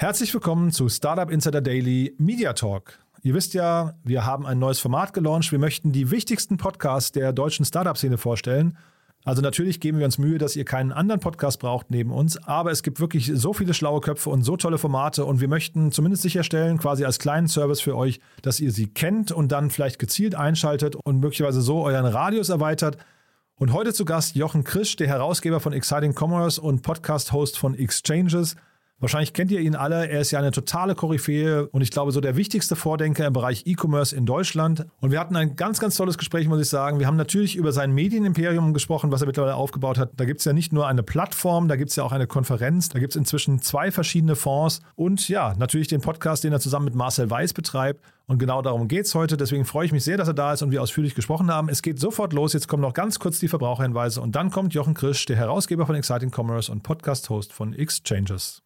Herzlich willkommen zu Startup Insider Daily Media Talk. Ihr wisst ja, wir haben ein neues Format gelauncht. Wir möchten die wichtigsten Podcasts der deutschen Startup-Szene vorstellen. Also natürlich geben wir uns Mühe, dass ihr keinen anderen Podcast braucht neben uns, aber es gibt wirklich so viele schlaue Köpfe und so tolle Formate und wir möchten zumindest sicherstellen, quasi als kleinen Service für euch, dass ihr sie kennt und dann vielleicht gezielt einschaltet und möglicherweise so euren Radius erweitert. Und heute zu Gast Jochen Krisch, der Herausgeber von Exciting Commerce und Podcast-Host von Exchanges. Wahrscheinlich kennt ihr ihn alle. Er ist ja eine totale Koryphäe und ich glaube so der wichtigste Vordenker im Bereich E-Commerce in Deutschland. Und wir hatten ein ganz, ganz tolles Gespräch, muss ich sagen. Wir haben natürlich über sein Medienimperium gesprochen, was er mittlerweile aufgebaut hat. Da gibt es ja nicht nur eine Plattform, da gibt es ja auch eine Konferenz, da gibt es inzwischen zwei verschiedene Fonds und ja, natürlich den Podcast, den er zusammen mit Marcel Weiß betreibt. Und genau darum geht es heute. Deswegen freue ich mich sehr, dass er da ist und wir ausführlich gesprochen haben. Es geht sofort los. Jetzt kommen noch ganz kurz die Verbraucherhinweise und dann kommt Jochen Krisch, der Herausgeber von Exciting Commerce und Podcast-Host von Exchanges.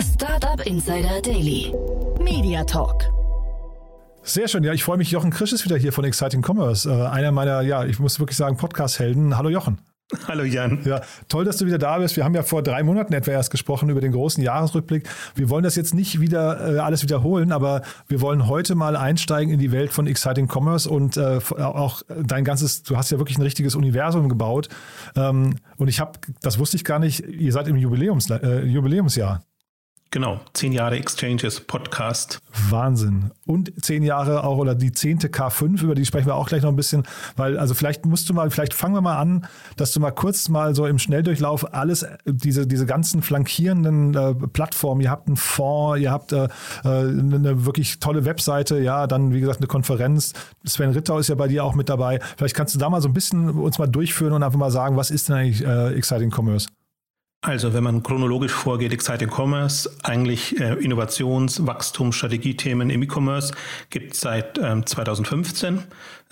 Startup Insider Daily. Media Talk. Sehr schön. Ja, ich freue mich. Jochen Krisch ist wieder hier von Exciting Commerce. Äh, einer meiner, ja, ich muss wirklich sagen, Podcast-Helden. Hallo Jochen. Hallo Jan. Ja, toll, dass du wieder da bist. Wir haben ja vor drei Monaten etwa erst gesprochen über den großen Jahresrückblick. Wir wollen das jetzt nicht wieder äh, alles wiederholen, aber wir wollen heute mal einsteigen in die Welt von Exciting Commerce und äh, auch dein ganzes, du hast ja wirklich ein richtiges Universum gebaut. Ähm, und ich habe, das wusste ich gar nicht, ihr seid im Jubiläums, äh, Jubiläumsjahr. Genau, zehn Jahre Exchanges Podcast. Wahnsinn. Und zehn Jahre auch oder die zehnte K5, über die sprechen wir auch gleich noch ein bisschen, weil also vielleicht musst du mal, vielleicht fangen wir mal an, dass du mal kurz mal so im Schnelldurchlauf alles, diese, diese ganzen flankierenden äh, Plattformen, ihr habt einen Fonds, ihr habt äh, eine wirklich tolle Webseite, ja, dann wie gesagt eine Konferenz. Sven Rittau ist ja bei dir auch mit dabei. Vielleicht kannst du da mal so ein bisschen uns mal durchführen und einfach mal sagen, was ist denn eigentlich äh, Exciting Commerce? Also wenn man chronologisch vorgeht, Exciting Commerce, eigentlich äh, Innovations-, Wachstums-, Strategiethemen im E-Commerce gibt es seit ähm, 2015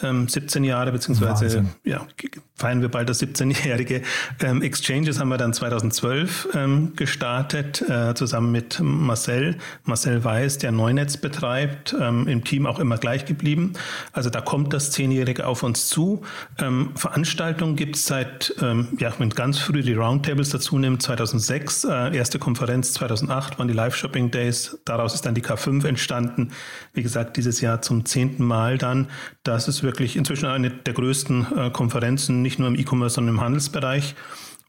ähm, 17 Jahre, beziehungsweise Wahnsinn. ja, feiern wir bald das 17-jährige. Ähm, Exchanges haben wir dann 2012 ähm, gestartet, äh, zusammen mit Marcel. Marcel Weiß, der Neunetz betreibt, ähm, im Team auch immer gleich geblieben. Also da kommt das 10-jährige auf uns zu. Ähm, Veranstaltungen gibt es seit, ähm, ja, wenn ganz früh die Roundtables dazu nimmt, 2006, äh, erste Konferenz 2008 waren die Live-Shopping Days. Daraus ist dann die K5 entstanden. Wie gesagt, dieses Jahr zum zehnten Mal dann. Das ist wirklich inzwischen eine der größten äh, Konferenzen, nicht nur im E-Commerce, sondern im Handelsbereich.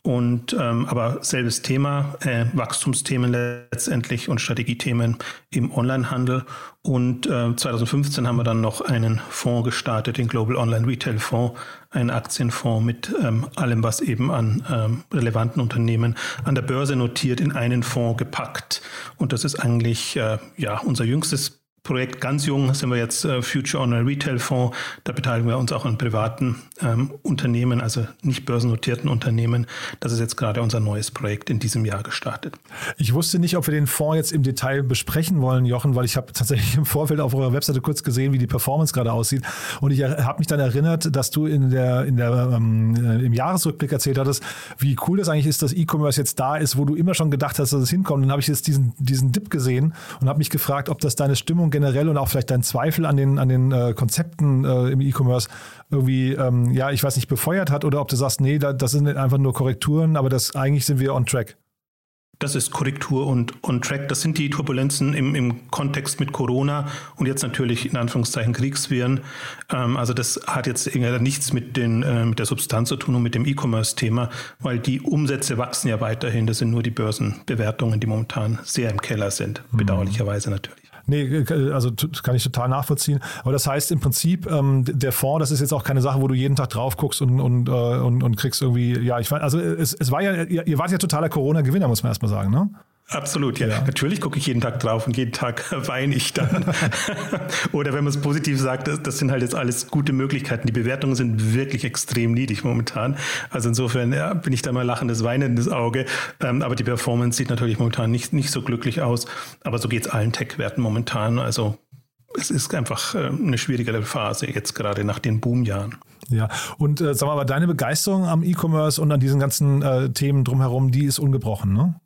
Und ähm, aber selbes Thema, äh, Wachstumsthemen letztendlich und Strategiethemen im Onlinehandel. Und äh, 2015 haben wir dann noch einen Fonds gestartet, den Global Online Retail Fonds, einen Aktienfonds mit ähm, allem, was eben an ähm, relevanten Unternehmen an der Börse notiert, in einen Fonds gepackt. Und das ist eigentlich äh, ja unser jüngstes Projekt ganz jung sind wir jetzt äh, Future Online Retail Fonds. Da beteiligen wir uns auch an privaten ähm, Unternehmen, also nicht börsennotierten Unternehmen. Das ist jetzt gerade unser neues Projekt in diesem Jahr gestartet. Ich wusste nicht, ob wir den Fonds jetzt im Detail besprechen wollen, Jochen, weil ich habe tatsächlich im Vorfeld auf eurer Webseite kurz gesehen, wie die Performance gerade aussieht. Und ich habe mich dann erinnert, dass du in der, in der, ähm, äh, im Jahresrückblick erzählt hattest, wie cool das eigentlich ist, dass E-Commerce jetzt da ist, wo du immer schon gedacht hast, dass es hinkommt. Und dann habe ich jetzt diesen, diesen Dip gesehen und habe mich gefragt, ob das deine Stimmung generell und auch vielleicht dein Zweifel an den, an den äh, Konzepten äh, im E-Commerce irgendwie, ähm, ja, ich weiß nicht, befeuert hat oder ob du sagst, nee, da, das sind einfach nur Korrekturen, aber das eigentlich sind wir on track. Das ist Korrektur und on track. Das sind die Turbulenzen im, im Kontext mit Corona und jetzt natürlich in Anführungszeichen Kriegsviren. Ähm, also das hat jetzt nichts mit, den, äh, mit der Substanz zu tun und mit dem E-Commerce-Thema, weil die Umsätze wachsen ja weiterhin. Das sind nur die Börsenbewertungen, die momentan sehr im Keller sind. Mhm. Bedauerlicherweise natürlich. Nee, äh, also kann ich total nachvollziehen. Aber das heißt im Prinzip, ähm, der Fonds, das ist jetzt auch keine Sache, wo du jeden Tag drauf guckst und, und, äh, und, und kriegst irgendwie, ja, ich also es, es war ja, ihr, ihr wart ja totaler Corona-Gewinner, muss man erstmal sagen, ne? Absolut, ja. ja. Natürlich gucke ich jeden Tag drauf und jeden Tag weine ich dann. Oder wenn man es positiv sagt, das, das, sind halt jetzt alles gute Möglichkeiten. Die Bewertungen sind wirklich extrem niedrig momentan. Also insofern ja, bin ich da mal lachendes, weinendes Auge. Ähm, aber die Performance sieht natürlich momentan nicht, nicht so glücklich aus. Aber so geht es allen Tech-Werten momentan. Also es ist einfach äh, eine schwierigere Phase jetzt gerade nach den Boomjahren. Ja, und äh, sag mal, aber deine Begeisterung am E-Commerce und an diesen ganzen äh, Themen drumherum, die ist ungebrochen, ne?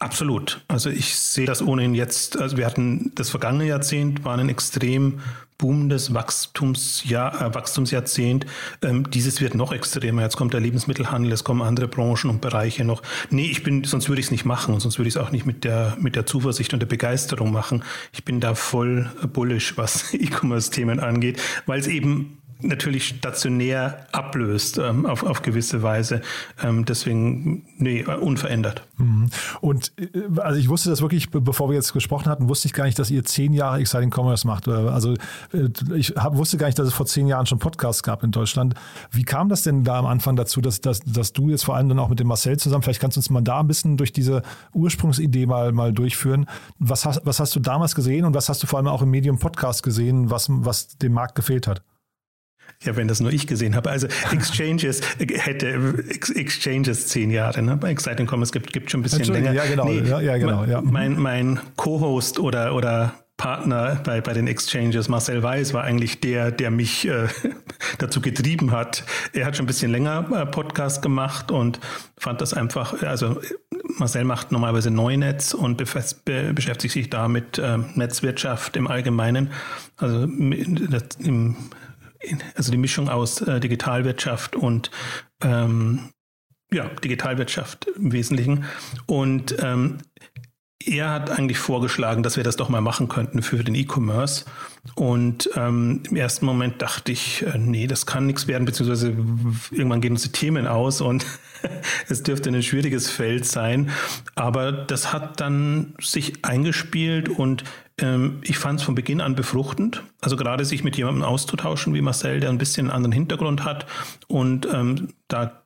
Absolut. Also ich sehe das ohnehin jetzt, also wir hatten das vergangene Jahrzehnt, war ein extrem boomendes Wachstumsjahr, äh, Wachstumsjahrzehnt. Ähm, dieses wird noch extremer. Jetzt kommt der Lebensmittelhandel, es kommen andere Branchen und Bereiche noch. Nee, ich bin, sonst würde ich es nicht machen und sonst würde ich es auch nicht mit der, mit der Zuversicht und der Begeisterung machen. Ich bin da voll bullish, was E-Commerce-Themen angeht, weil es eben natürlich stationär ablöst ähm, auf, auf gewisse Weise. Ähm, deswegen, nee, unverändert. Mhm. Und äh, also ich wusste das wirklich, bevor wir jetzt gesprochen hatten, wusste ich gar nicht, dass ihr zehn Jahre Exciting Commerce macht. Also äh, ich hab, wusste gar nicht, dass es vor zehn Jahren schon Podcasts gab in Deutschland. Wie kam das denn da am Anfang dazu, dass, dass, dass du jetzt vor allem dann auch mit dem Marcel zusammen, vielleicht kannst du uns mal da ein bisschen durch diese Ursprungsidee mal, mal durchführen. Was hast, was hast du damals gesehen und was hast du vor allem auch im Medium Podcast gesehen, was, was dem Markt gefehlt hat? Ja, wenn das nur ich gesehen habe. Also Exchanges hätte Exchanges zehn Jahre, ne? Bei Exciting Commerce gibt gibt schon ein bisschen länger. Ja, genau. Nee, ja, ja, genau ja. Mein, mein Co-Host oder, oder Partner bei, bei den Exchanges, Marcel Weiß, war eigentlich der, der mich äh, dazu getrieben hat. Er hat schon ein bisschen länger äh, Podcast gemacht und fand das einfach, also Marcel macht normalerweise Neunetz und be beschäftigt sich da mit äh, Netzwirtschaft im Allgemeinen. Also im also die Mischung aus äh, Digitalwirtschaft und ähm, ja, Digitalwirtschaft im Wesentlichen. Und ähm, er hat eigentlich vorgeschlagen, dass wir das doch mal machen könnten für den E-Commerce. Und ähm, im ersten Moment dachte ich, äh, nee, das kann nichts werden, beziehungsweise irgendwann gehen uns die Themen aus und es dürfte ein schwieriges Feld sein. Aber das hat dann sich eingespielt und ich fand es von Beginn an befruchtend. Also gerade sich mit jemandem auszutauschen wie Marcel, der ein bisschen einen anderen Hintergrund hat und ähm, da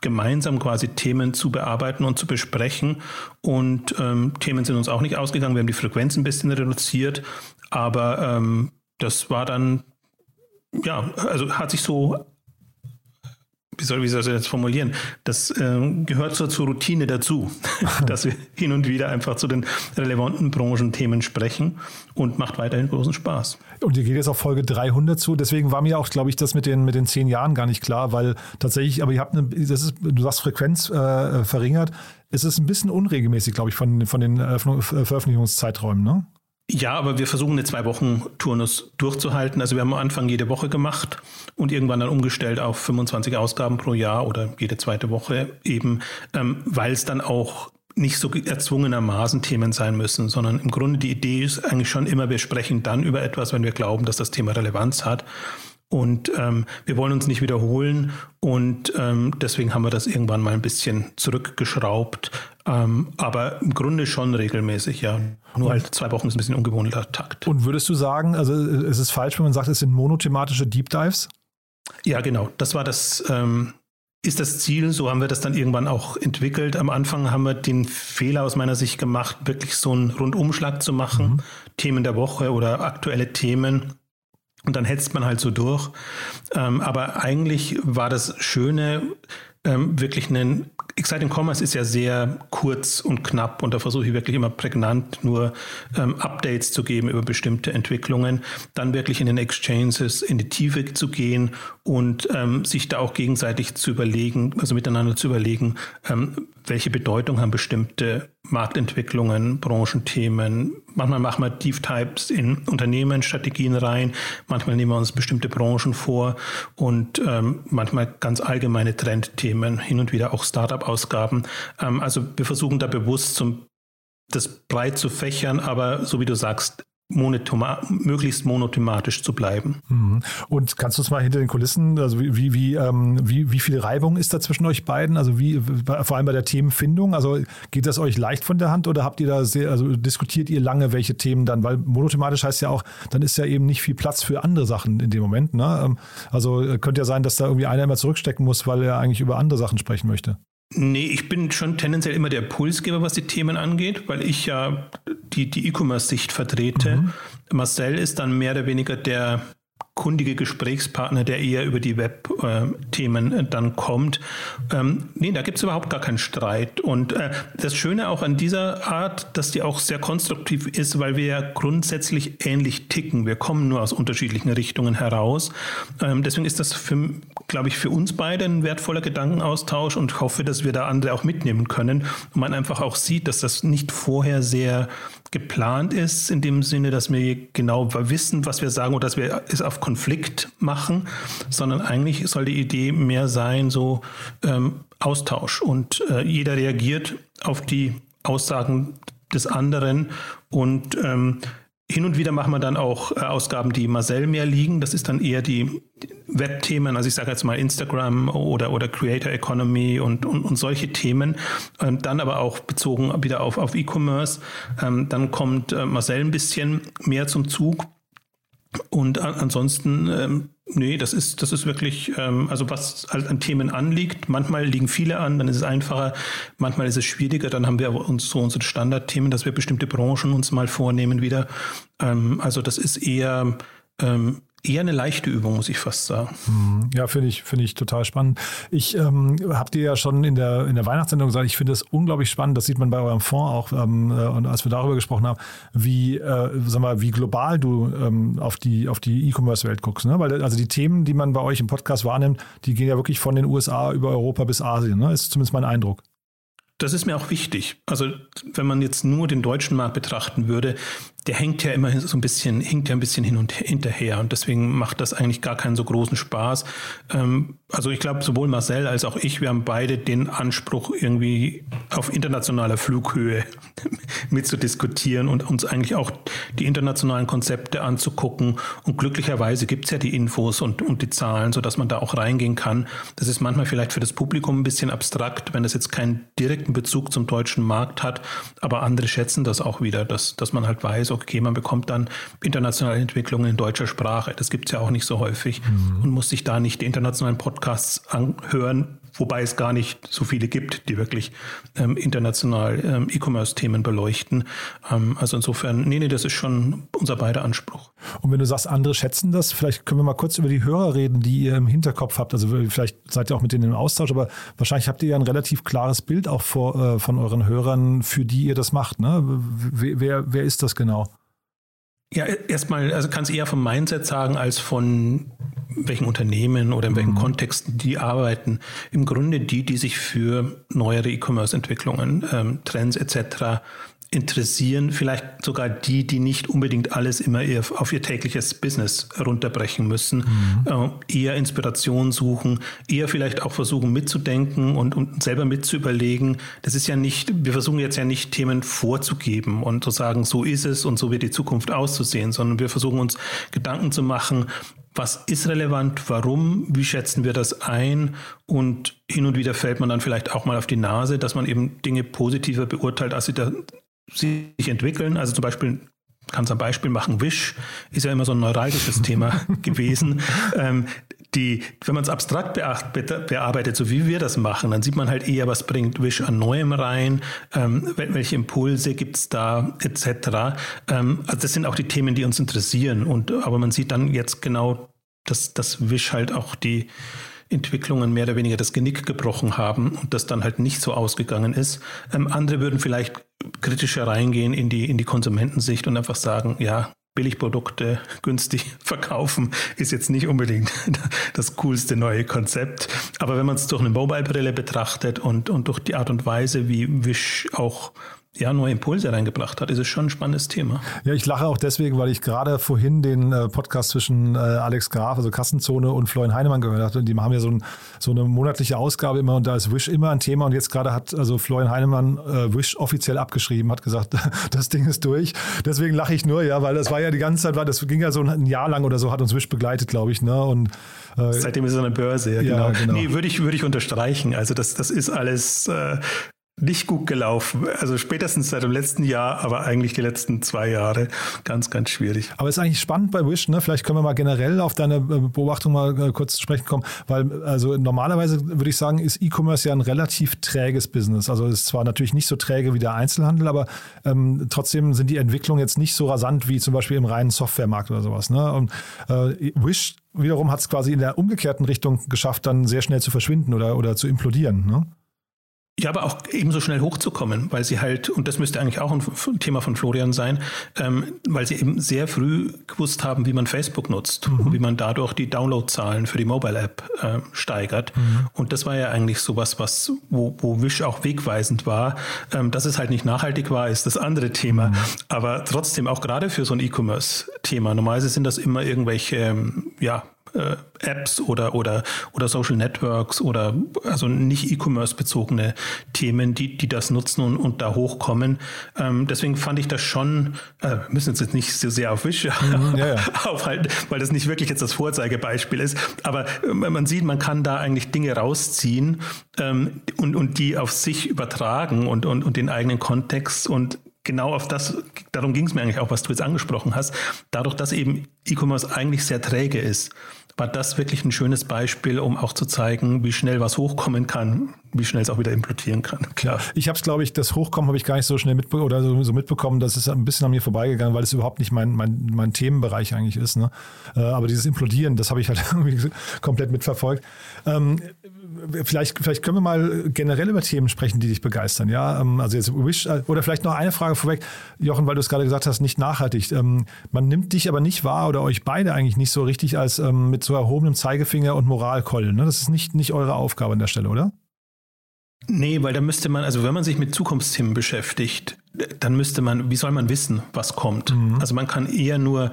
gemeinsam quasi Themen zu bearbeiten und zu besprechen. Und ähm, Themen sind uns auch nicht ausgegangen. Wir haben die Frequenz ein bisschen reduziert, aber ähm, das war dann, ja, also hat sich so wie soll, wie soll ich das jetzt formulieren? Das äh, gehört zur, zur Routine dazu, dass wir hin und wieder einfach zu den relevanten Branchenthemen sprechen und macht weiterhin großen Spaß. Und ihr geht jetzt auf Folge 300 zu. Deswegen war mir auch, glaube ich, das mit den, mit den zehn Jahren gar nicht klar, weil tatsächlich, aber ihr habt eine, das ist, du sagst Frequenz äh, verringert. Es ist ein bisschen unregelmäßig, glaube ich, von, von den äh, Veröffentlichungszeiträumen, ne? Ja, aber wir versuchen eine zwei Wochen Turnus durchzuhalten. Also wir haben am Anfang jede Woche gemacht und irgendwann dann umgestellt auf 25 Ausgaben pro Jahr oder jede zweite Woche eben, ähm, weil es dann auch nicht so erzwungenermaßen Themen sein müssen, sondern im Grunde die Idee ist eigentlich schon immer, wir sprechen dann über etwas, wenn wir glauben, dass das Thema Relevanz hat. Und ähm, wir wollen uns nicht wiederholen und ähm, deswegen haben wir das irgendwann mal ein bisschen zurückgeschraubt. Ähm, aber im Grunde schon regelmäßig, ja. Nur halt zwei Wochen ist ein bisschen ungewohnter Takt. Und würdest du sagen, also es ist falsch, wenn man sagt, es sind monothematische Deep Dives? Ja, genau. Das war das, ähm, ist das Ziel. So haben wir das dann irgendwann auch entwickelt. Am Anfang haben wir den Fehler aus meiner Sicht gemacht, wirklich so einen Rundumschlag zu machen. Mhm. Themen der Woche oder aktuelle Themen und dann hetzt man halt so durch. Ähm, aber eigentlich war das Schöne, ähm, wirklich einen Exciting Commerce ist ja sehr kurz und knapp und da versuche ich wirklich immer prägnant nur ähm, Updates zu geben über bestimmte Entwicklungen, dann wirklich in den Exchanges in die Tiefe zu gehen und ähm, sich da auch gegenseitig zu überlegen, also miteinander zu überlegen, ähm, welche Bedeutung haben bestimmte Marktentwicklungen, Branchenthemen. Manchmal machen wir Deep Types in Unternehmensstrategien rein, manchmal nehmen wir uns bestimmte Branchen vor und ähm, manchmal ganz allgemeine Trendthemen, hin und wieder auch Startup-Ausgaben. Ähm, also wir versuchen da bewusst zum das breit zu fächern, aber so wie du sagst, monotoma möglichst monothematisch zu bleiben. Mhm. Und kannst du uns mal hinter den Kulissen, also wie, wie, ähm, wie, wie viel Reibung ist da zwischen euch beiden? Also wie, vor allem bei der Themenfindung, also geht das euch leicht von der Hand oder habt ihr da sehr, also diskutiert ihr lange, welche Themen dann, weil monothematisch heißt ja auch, dann ist ja eben nicht viel Platz für andere Sachen in dem Moment. Ne? Ähm, also könnte ja sein, dass da irgendwie einer immer zurückstecken muss, weil er eigentlich über andere Sachen sprechen möchte. Nee, ich bin schon tendenziell immer der Pulsgeber, was die Themen angeht, weil ich ja die, die E-Commerce-Sicht vertrete. Mhm. Marcel ist dann mehr oder weniger der kundige Gesprächspartner, der eher über die Web-Themen äh, dann kommt. Ähm, nee, da gibt es überhaupt gar keinen Streit. Und äh, das Schöne auch an dieser Art, dass die auch sehr konstruktiv ist, weil wir ja grundsätzlich ähnlich ticken. Wir kommen nur aus unterschiedlichen Richtungen heraus. Ähm, deswegen ist das, glaube ich, für uns beide ein wertvoller Gedankenaustausch und hoffe, dass wir da andere auch mitnehmen können und man einfach auch sieht, dass das nicht vorher sehr geplant ist, in dem Sinne, dass wir genau wissen, was wir sagen oder dass wir es auf Konflikt machen, sondern eigentlich soll die Idee mehr sein, so ähm, Austausch. Und äh, jeder reagiert auf die Aussagen des anderen und ähm, hin und wieder machen wir dann auch äh, Ausgaben, die Marcel mehr liegen. Das ist dann eher die Webthemen, also ich sage jetzt mal Instagram oder, oder Creator Economy und, und, und solche Themen. Ähm, dann aber auch bezogen wieder auf, auf E-Commerce. Ähm, dann kommt äh, Marcel ein bisschen mehr zum Zug. Und ansonsten, ähm, nee, das ist, das ist wirklich, ähm, also was halt an Themen anliegt. Manchmal liegen viele an, dann ist es einfacher, manchmal ist es schwieriger, dann haben wir uns so unsere Standardthemen, dass wir bestimmte Branchen uns mal vornehmen wieder. Ähm, also das ist eher, ähm, eher eine leichte Übung, muss ich fast sagen. Hm, ja, finde ich, finde ich total spannend. Ich ähm, habe dir ja schon in der, in der Weihnachtssendung gesagt, ich finde es unglaublich spannend, das sieht man bei eurem Fonds auch, ähm, äh, und als wir darüber gesprochen haben, wie, äh, sag mal, wie global du ähm, auf die, auf die E-Commerce-Welt guckst. Ne? Weil also die Themen, die man bei euch im Podcast wahrnimmt, die gehen ja wirklich von den USA über Europa bis Asien, ne? ist zumindest mein Eindruck. Das ist mir auch wichtig. Also wenn man jetzt nur den deutschen Markt betrachten würde, der hängt ja immer so ein bisschen, hinkt ja ein bisschen hin und hinterher und deswegen macht das eigentlich gar keinen so großen Spaß. Ähm, also ich glaube, sowohl Marcel als auch ich, wir haben beide den Anspruch, irgendwie auf internationaler Flughöhe mitzudiskutieren und uns eigentlich auch die internationalen Konzepte anzugucken. Und glücklicherweise gibt es ja die Infos und, und die Zahlen, sodass man da auch reingehen kann. Das ist manchmal vielleicht für das Publikum ein bisschen abstrakt, wenn das jetzt keinen direkten Bezug zum deutschen Markt hat, aber andere schätzen das auch wieder, dass, dass man halt weiß, okay, man bekommt dann internationale Entwicklungen in deutscher Sprache. Das gibt es ja auch nicht so häufig mhm. und muss sich da nicht die internationalen Podcasts anhören, wobei es gar nicht so viele gibt, die wirklich ähm, international ähm, E-Commerce-Themen beleuchten. Ähm, also insofern, nee, nee, das ist schon unser beider Anspruch. Und wenn du sagst, andere schätzen das, vielleicht können wir mal kurz über die Hörer reden, die ihr im Hinterkopf habt. Also vielleicht seid ihr auch mit denen im Austausch, aber wahrscheinlich habt ihr ja ein relativ klares Bild auch vor, äh, von euren Hörern, für die ihr das macht. Ne? Wer, wer ist das genau? Ja, erstmal, also kann es eher vom Mindset sagen, als von welchen Unternehmen oder in welchen mhm. Kontexten die arbeiten. Im Grunde die, die sich für neuere E-Commerce-Entwicklungen, ähm, Trends etc interessieren, vielleicht sogar die, die nicht unbedingt alles immer auf ihr tägliches Business runterbrechen müssen, mhm. äh, eher Inspiration suchen, eher vielleicht auch versuchen mitzudenken und, und selber mitzuüberlegen. Das ist ja nicht, wir versuchen jetzt ja nicht Themen vorzugeben und zu sagen, so ist es und so wird die Zukunft auszusehen, sondern wir versuchen uns Gedanken zu machen, was ist relevant, warum, wie schätzen wir das ein und hin und wieder fällt man dann vielleicht auch mal auf die Nase, dass man eben Dinge positiver beurteilt, als sie da sich entwickeln. Also zum Beispiel kann es ein Beispiel machen. Wish ist ja immer so ein neuralgisches Thema gewesen. Ähm, die, wenn man es abstrakt bearbeitet, so wie wir das machen, dann sieht man halt eher, was bringt Wish an Neuem rein, ähm, welche Impulse gibt es da, etc. Ähm, also das sind auch die Themen, die uns interessieren. Und aber man sieht dann jetzt genau, dass das Wish halt auch die Entwicklungen mehr oder weniger das Genick gebrochen haben und das dann halt nicht so ausgegangen ist. Ähm, andere würden vielleicht kritischer reingehen in die, in die Konsumentensicht und einfach sagen, ja, Billigprodukte günstig verkaufen ist jetzt nicht unbedingt das coolste neue Konzept. Aber wenn man es durch eine Mobile-Brille betrachtet und, und durch die Art und Weise, wie Wish auch ja, neue Impulse reingebracht hat. Das ist schon ein spannendes Thema. Ja, ich lache auch deswegen, weil ich gerade vorhin den äh, Podcast zwischen äh, Alex Graf, also Kassenzone und Florian Heinemann gehört habe. Und die haben ja so, ein, so, eine monatliche Ausgabe immer und da ist Wish immer ein Thema. Und jetzt gerade hat also Florian Heinemann äh, Wish offiziell abgeschrieben, hat gesagt, das Ding ist durch. Deswegen lache ich nur, ja, weil das war ja die ganze Zeit, das ging ja so ein Jahr lang oder so, hat uns Wish begleitet, glaube ich. Ne? Und äh, Seitdem ist es eine Börse, ja, genau. Ja, genau. Nee, würde ich, würde ich unterstreichen. Also das, das ist alles, äh, nicht gut gelaufen. Also spätestens seit dem letzten Jahr, aber eigentlich die letzten zwei Jahre ganz, ganz schwierig. Aber es ist eigentlich spannend bei Wish, ne? Vielleicht können wir mal generell auf deine äh, Beobachtung mal äh, kurz zu sprechen kommen, weil also normalerweise würde ich sagen, ist E-Commerce ja ein relativ träges Business. Also es ist zwar natürlich nicht so träge wie der Einzelhandel, aber ähm, trotzdem sind die Entwicklungen jetzt nicht so rasant wie zum Beispiel im reinen Softwaremarkt oder sowas. Ne? Und äh, Wish wiederum hat es quasi in der umgekehrten Richtung geschafft, dann sehr schnell zu verschwinden oder, oder zu implodieren. Ne? Ja, aber auch ebenso schnell hochzukommen, weil sie halt, und das müsste eigentlich auch ein Thema von Florian sein, ähm, weil sie eben sehr früh gewusst haben, wie man Facebook nutzt mhm. und wie man dadurch die Downloadzahlen für die Mobile-App äh, steigert. Mhm. Und das war ja eigentlich sowas, was, wo, wo Wish auch wegweisend war. Ähm, dass es halt nicht nachhaltig war, ist das andere Thema. Mhm. Aber trotzdem auch gerade für so ein E-Commerce-Thema. Normalerweise sind das immer irgendwelche, ähm, ja, äh, Apps oder, oder, oder Social Networks oder also nicht E-Commerce bezogene Themen, die, die das nutzen und, und da hochkommen. Ähm, deswegen fand ich das schon, äh, müssen jetzt nicht so sehr auf Wisch mhm, ja, ja. aufhalten, weil das nicht wirklich jetzt das Vorzeigebeispiel ist. Aber äh, man sieht, man kann da eigentlich Dinge rausziehen ähm, und, und die auf sich übertragen und, und, und den eigenen Kontext und genau auf das, darum ging es mir eigentlich auch, was du jetzt angesprochen hast. Dadurch, dass eben E-Commerce eigentlich sehr träge ist, war das wirklich ein schönes Beispiel, um auch zu zeigen, wie schnell was hochkommen kann, wie schnell es auch wieder implodieren kann. Klar. Ich habe es, glaube ich, das Hochkommen habe ich gar nicht so schnell mitbekommen oder so, so, mitbekommen, das ist ein bisschen an mir vorbeigegangen, weil es überhaupt nicht mein, mein, mein Themenbereich eigentlich ist. Ne? Äh, aber dieses Implodieren, das habe ich halt irgendwie komplett mitverfolgt. Ähm, vielleicht, vielleicht können wir mal generell über Themen sprechen, die dich begeistern. Ja, ähm, also jetzt Wish, äh, oder vielleicht noch eine Frage vorweg, Jochen, weil du es gerade gesagt hast, nicht nachhaltig. Ähm, man nimmt dich aber nicht wahr oder euch beide eigentlich nicht so richtig als ähm, mit so erhobenem Zeigefinger und Moralkeulen. Ne? Das ist nicht, nicht eure Aufgabe an der Stelle, oder? Nee, weil da müsste man, also wenn man sich mit Zukunftsthemen beschäftigt, dann müsste man, wie soll man wissen, was kommt? Mhm. Also man kann eher nur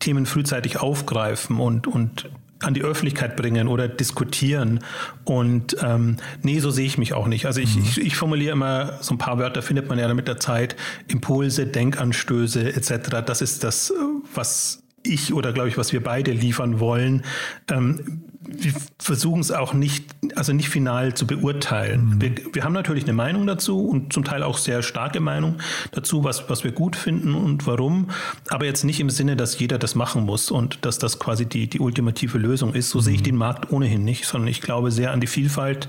Themen frühzeitig aufgreifen und, und an die Öffentlichkeit bringen oder diskutieren. Und ähm, nee, so sehe ich mich auch nicht. Also ich, mhm. ich, ich formuliere immer so ein paar Wörter, findet man ja mit der Zeit, Impulse, Denkanstöße etc. Das ist das, was ich oder glaube ich, was wir beide liefern wollen. Ähm, wir versuchen es auch nicht, also nicht final zu beurteilen. Mhm. Wir, wir, haben natürlich eine Meinung dazu und zum Teil auch sehr starke Meinung dazu, was, was wir gut finden und warum, aber jetzt nicht im Sinne, dass jeder das machen muss und dass das quasi die, die ultimative Lösung ist. So mhm. sehe ich mhm. den Markt ohnehin nicht, sondern ich glaube sehr an die Vielfalt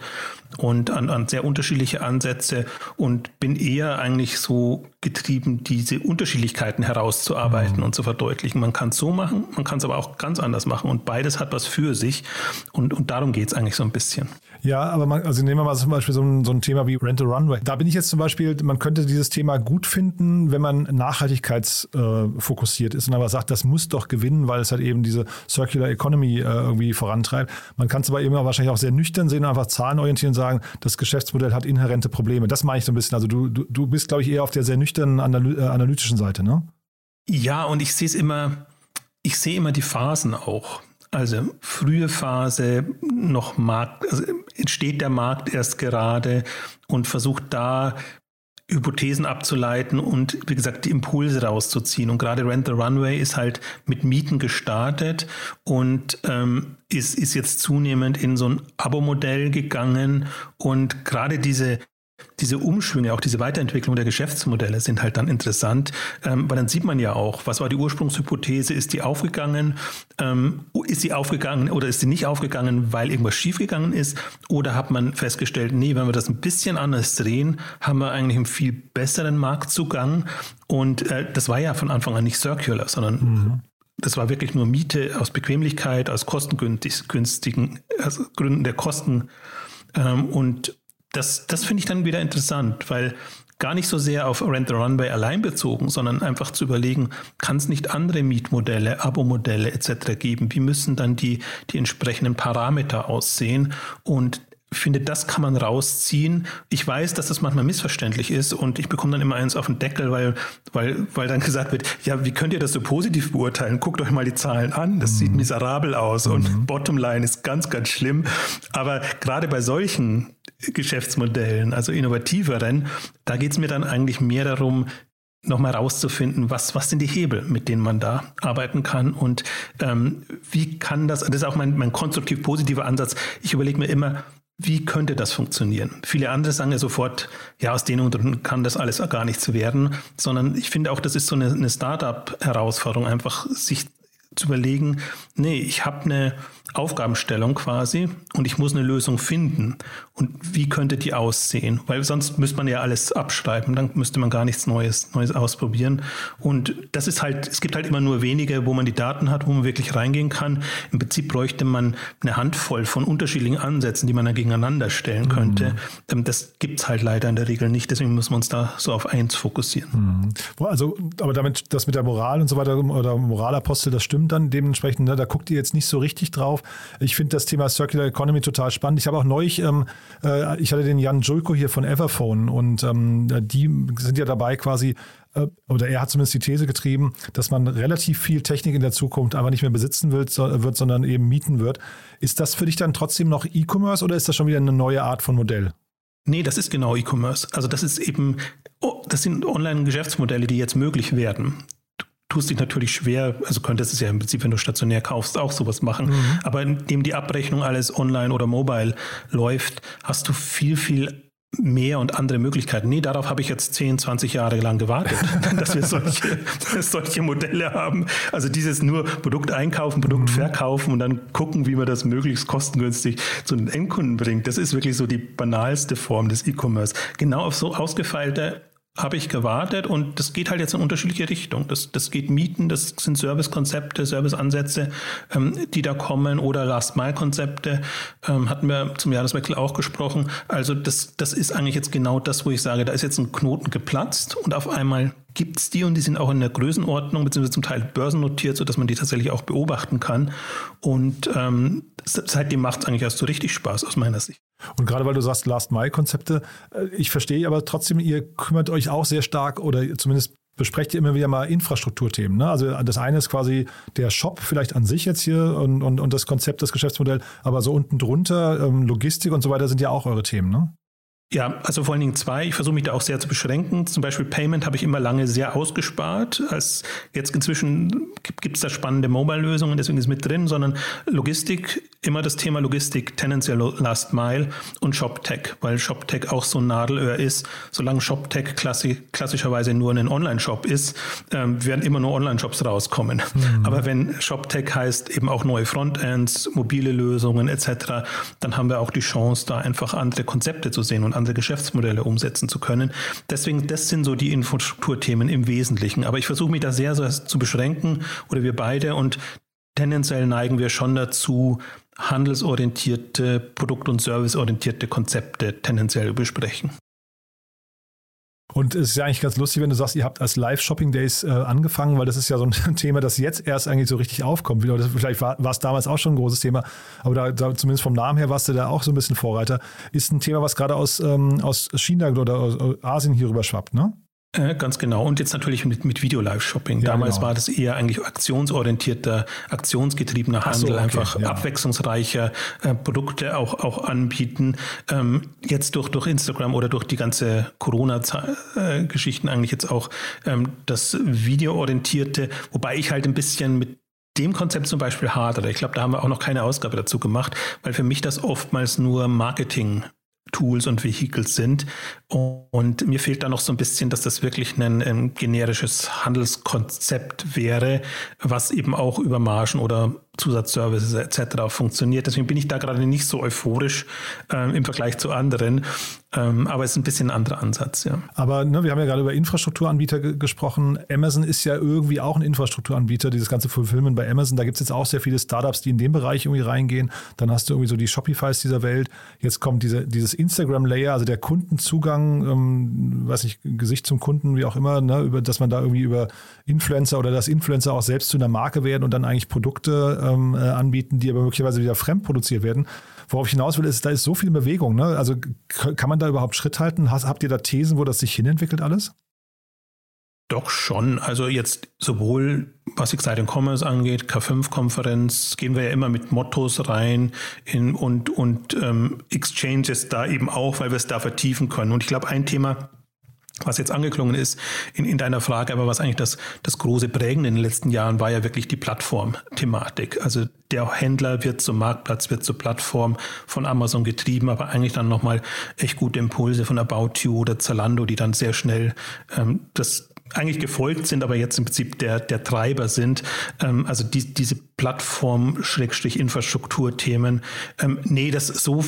und an, an sehr unterschiedliche Ansätze und bin eher eigentlich so getrieben, diese Unterschiedlichkeiten herauszuarbeiten mhm. und zu verdeutlichen. Man kann es so machen, man kann es aber auch ganz anders machen und beides hat was für sich und, und darum geht es eigentlich so ein bisschen. Ja, aber man, also nehmen wir mal zum Beispiel so ein, so ein Thema wie Rental Runway. Da bin ich jetzt zum Beispiel, man könnte dieses Thema gut finden, wenn man nachhaltigkeitsfokussiert äh, ist und aber sagt, das muss doch gewinnen, weil es halt eben diese Circular Economy äh, irgendwie vorantreibt. Man kann es aber eben auch wahrscheinlich auch sehr nüchtern sehen, einfach zahlenorientieren und sagen, das Geschäftsmodell hat inhärente Probleme. Das meine ich so ein bisschen. Also du, du, du bist, glaube ich, eher auf der sehr nüchternen äh, analytischen Seite, ne? Ja, und ich sehe es immer, ich sehe immer die Phasen auch. Also frühe Phase, noch Markt, also entsteht der Markt erst gerade und versucht da Hypothesen abzuleiten und wie gesagt die Impulse rauszuziehen. Und gerade Rent the Runway ist halt mit Mieten gestartet und ähm, ist, ist jetzt zunehmend in so ein Abo-Modell gegangen. Und gerade diese diese Umschwünge, auch diese Weiterentwicklung der Geschäftsmodelle sind halt dann interessant, ähm, weil dann sieht man ja auch, was war die Ursprungshypothese, ist die aufgegangen, ähm, ist sie aufgegangen oder ist sie nicht aufgegangen, weil irgendwas schiefgegangen ist oder hat man festgestellt, nee, wenn wir das ein bisschen anders drehen, haben wir eigentlich einen viel besseren Marktzugang und äh, das war ja von Anfang an nicht circular, sondern mhm. Das war wirklich nur Miete aus Bequemlichkeit, aus kostengünstigen also Gründen der Kosten. Ähm, und das, das finde ich dann wieder interessant, weil gar nicht so sehr auf Rent the Runway allein bezogen, sondern einfach zu überlegen, kann es nicht andere Mietmodelle, Abo-Modelle etc. geben? Wie müssen dann die, die entsprechenden Parameter aussehen? Und finde, das kann man rausziehen. Ich weiß, dass das manchmal missverständlich ist und ich bekomme dann immer eins auf den Deckel, weil, weil, weil dann gesagt wird, ja, wie könnt ihr das so positiv beurteilen? Guckt euch mal die Zahlen an, das mhm. sieht miserabel aus mhm. und Bottomline ist ganz, ganz schlimm. Aber gerade bei solchen Geschäftsmodellen, also innovativeren, da geht es mir dann eigentlich mehr darum, nochmal rauszufinden, was, was sind die Hebel, mit denen man da arbeiten kann und ähm, wie kann das, das ist auch mein, mein konstruktiv positiver Ansatz. Ich überlege mir immer, wie könnte das funktionieren? Viele andere sagen ja sofort, ja, aus den Gründen kann das alles gar nichts werden, sondern ich finde auch, das ist so eine, eine Startup-Herausforderung, einfach sich zu überlegen, nee, ich habe eine Aufgabenstellung quasi und ich muss eine Lösung finden. Und wie könnte die aussehen? Weil sonst müsste man ja alles abschreiben, dann müsste man gar nichts Neues, Neues ausprobieren. Und das ist halt, es gibt halt immer nur wenige, wo man die Daten hat, wo man wirklich reingehen kann. Im Prinzip bräuchte man eine Handvoll von unterschiedlichen Ansätzen, die man dann gegeneinander stellen könnte. Mhm. Das gibt es halt leider in der Regel nicht, deswegen müssen wir uns da so auf eins fokussieren. Mhm. Also, aber damit, das mit der Moral und so weiter oder Moralapostel, das stimmt dann dementsprechend, ne? da guckt ihr jetzt nicht so richtig drauf. Ich finde das Thema Circular Economy total spannend. Ich habe auch neulich, ähm, äh, ich hatte den Jan Julko hier von Everphone und ähm, die sind ja dabei quasi, äh, oder er hat zumindest die These getrieben, dass man relativ viel Technik in der Zukunft einfach nicht mehr besitzen wird, so, wird sondern eben mieten wird. Ist das für dich dann trotzdem noch E-Commerce oder ist das schon wieder eine neue Art von Modell? Nee, das ist genau E-Commerce. Also das ist eben, oh, das sind Online-Geschäftsmodelle, die jetzt möglich werden tust dich natürlich schwer, also könntest es ja im Prinzip, wenn du stationär kaufst, auch sowas machen. Mhm. Aber indem die Abrechnung alles online oder mobile läuft, hast du viel, viel mehr und andere Möglichkeiten. Nee, darauf habe ich jetzt 10, 20 Jahre lang gewartet, dass wir solche, solche Modelle haben. Also dieses nur Produkt einkaufen, Produkt mhm. verkaufen und dann gucken, wie man das möglichst kostengünstig zu den Endkunden bringt. Das ist wirklich so die banalste Form des E-Commerce. Genau auf so ausgefeilte habe ich gewartet und das geht halt jetzt in unterschiedliche Richtungen. Das, das geht Mieten, das sind Servicekonzepte, Serviceansätze, ähm, die da kommen oder Last-Mile-Konzepte, ähm, hatten wir zum Jahreswechsel auch gesprochen. Also das, das ist eigentlich jetzt genau das, wo ich sage, da ist jetzt ein Knoten geplatzt und auf einmal gibt es die und die sind auch in der Größenordnung beziehungsweise zum Teil börsennotiert, sodass man die tatsächlich auch beobachten kann. Und ähm, seitdem macht es eigentlich erst so richtig Spaß aus meiner Sicht. Und gerade weil du sagst Last-Mile-Konzepte, äh, ich verstehe aber trotzdem, ihr kümmert euch auch sehr stark oder zumindest besprecht ihr immer wieder mal Infrastrukturthemen. Ne? Also das eine ist quasi der Shop vielleicht an sich jetzt hier und, und, und das Konzept, das Geschäftsmodell, aber so unten drunter, ähm, Logistik und so weiter sind ja auch eure Themen, ne? Ja, also vor allen Dingen zwei. Ich versuche mich da auch sehr zu beschränken. Zum Beispiel Payment habe ich immer lange sehr ausgespart. Als jetzt inzwischen gibt es da spannende Mobile-Lösungen, deswegen ist mit drin, sondern Logistik, immer das Thema Logistik, tendenziell Last Mile und ShopTech, weil ShopTech auch so ein Nadelöhr ist. Solange ShopTech klassi klassischerweise nur ein Online-Shop ist, ähm, werden immer nur Online-Shops rauskommen. Mhm. Aber wenn ShopTech heißt eben auch neue Frontends, mobile Lösungen etc., dann haben wir auch die Chance, da einfach andere Konzepte zu sehen und andere Geschäftsmodelle umsetzen zu können. Deswegen, das sind so die Infrastrukturthemen im Wesentlichen. Aber ich versuche mich da sehr, sehr zu beschränken oder wir beide und tendenziell neigen wir schon dazu, handelsorientierte, produkt- und serviceorientierte Konzepte tendenziell besprechen. Und es ist ja eigentlich ganz lustig, wenn du sagst, ihr habt als Live-Shopping-Days äh, angefangen, weil das ist ja so ein Thema, das jetzt erst eigentlich so richtig aufkommt. Vielleicht war, war es damals auch schon ein großes Thema, aber da, da, zumindest vom Namen her warst du da auch so ein bisschen Vorreiter. Ist ein Thema, was gerade aus, ähm, aus China oder aus Asien hier rüber schwappt, ne? Äh, ganz genau. Und jetzt natürlich mit, mit Video-Live-Shopping. Ja, Damals genau. war das eher eigentlich aktionsorientierter, aktionsgetriebener Handel, so, okay, einfach ja. abwechslungsreicher äh, Produkte auch, auch anbieten. Ähm, jetzt durch, durch Instagram oder durch die ganze Corona-Geschichten eigentlich jetzt auch ähm, das Videoorientierte, wobei ich halt ein bisschen mit dem Konzept zum Beispiel hadere. Ich glaube, da haben wir auch noch keine Ausgabe dazu gemacht, weil für mich das oftmals nur Marketing Tools und Vehicles sind. Und mir fehlt da noch so ein bisschen, dass das wirklich ein, ein generisches Handelskonzept wäre, was eben auch über Margen oder Zusatzservices etc. funktioniert. Deswegen bin ich da gerade nicht so euphorisch äh, im Vergleich zu anderen. Ähm, aber es ist ein bisschen ein anderer Ansatz, ja. Aber ne, wir haben ja gerade über Infrastrukturanbieter gesprochen. Amazon ist ja irgendwie auch ein Infrastrukturanbieter, dieses ganze Fulfillment bei Amazon. Da gibt es jetzt auch sehr viele Startups, die in den Bereich irgendwie reingehen. Dann hast du irgendwie so die Shopifys dieser Welt. Jetzt kommt diese, dieses Instagram-Layer, also der Kundenzugang, ähm, weiß nicht, Gesicht zum Kunden, wie auch immer, ne, über, dass man da irgendwie über Influencer oder dass Influencer auch selbst zu einer Marke werden und dann eigentlich Produkte ähm, äh, anbieten, die aber möglicherweise wieder fremd produziert werden. Worauf ich hinaus will, ist, da ist so viel Bewegung. Ne? Also kann man da überhaupt Schritt halten? habt ihr da Thesen, wo das sich hinentwickelt alles? Doch schon. Also jetzt sowohl was Exciting Commerce angeht, K5-Konferenz, gehen wir ja immer mit Mottos rein in, und, und ähm, Exchanges da eben auch, weil wir es da vertiefen können. Und ich glaube, ein Thema, was jetzt angeklungen ist in, in deiner Frage, aber was eigentlich das, das große Prägen in den letzten Jahren war ja wirklich die Plattform-Thematik. Also der Händler wird zum Marktplatz, wird zur Plattform von Amazon getrieben, aber eigentlich dann nochmal echt gute Impulse von About You oder Zalando, die dann sehr schnell ähm, das eigentlich gefolgt sind, aber jetzt im Prinzip der, der Treiber sind. Ähm, also die, diese Plattform-Infrastruktur-Themen. Ähm, nee, das so,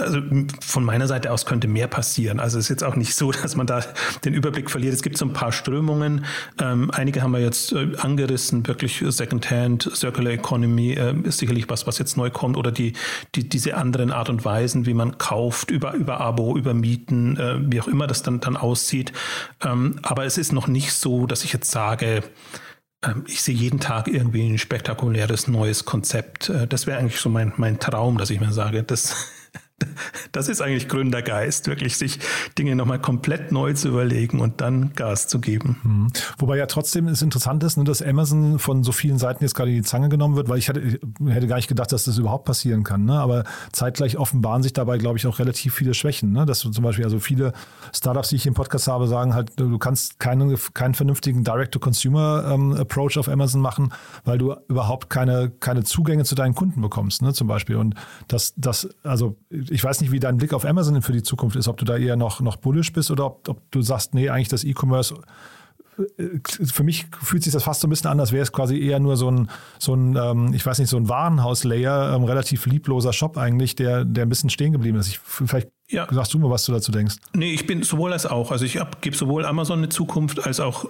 also von meiner Seite aus könnte mehr passieren. Also es ist jetzt auch nicht so, dass man da den Überblick verliert. Es gibt so ein paar Strömungen. Ähm, einige haben wir jetzt äh, angerissen, wirklich Secondhand, Circular Economy äh, ist sicherlich was, was jetzt neu kommt oder die, die, diese anderen Art und Weisen, wie man kauft, über, über Abo, über Mieten, äh, wie auch immer das dann, dann aussieht. Ähm, aber es ist noch nicht so, dass ich jetzt sage, ähm, ich sehe jeden Tag irgendwie ein spektakuläres neues Konzept. Äh, das wäre eigentlich so mein, mein Traum, dass ich mir sage, das, das ist eigentlich Gründergeist, wirklich sich Dinge nochmal komplett neu zu überlegen und dann Gas zu geben. Mhm. Wobei ja trotzdem es interessant ist, ne, dass Amazon von so vielen Seiten jetzt gerade in die Zange genommen wird, weil ich hätte, ich hätte gar nicht gedacht, dass das überhaupt passieren kann. Ne? Aber zeitgleich offenbaren sich dabei, glaube ich, auch relativ viele Schwächen. Ne? Dass zum Beispiel, also viele Startups, die ich im Podcast habe, sagen halt, du kannst keinen, keinen vernünftigen Direct-to-Consumer-Approach ähm, auf Amazon machen, weil du überhaupt keine, keine Zugänge zu deinen Kunden bekommst, ne? zum Beispiel. Und das, das, also ich weiß nicht, wie dein Blick auf Amazon für die Zukunft ist, ob du da eher noch, noch bullish bist oder ob, ob du sagst, nee, eigentlich das E-Commerce äh, für mich fühlt sich das fast so ein bisschen an, als wäre es quasi eher nur so ein, so ein ähm, ich weiß nicht, so ein Warenhaus-Layer, ähm, relativ liebloser Shop eigentlich, der, der ein bisschen stehen geblieben ist. Ich, vielleicht ja. Sagst du mal, was du dazu denkst? Nee, ich bin sowohl als auch. Also ich gebe sowohl Amazon eine Zukunft als auch äh,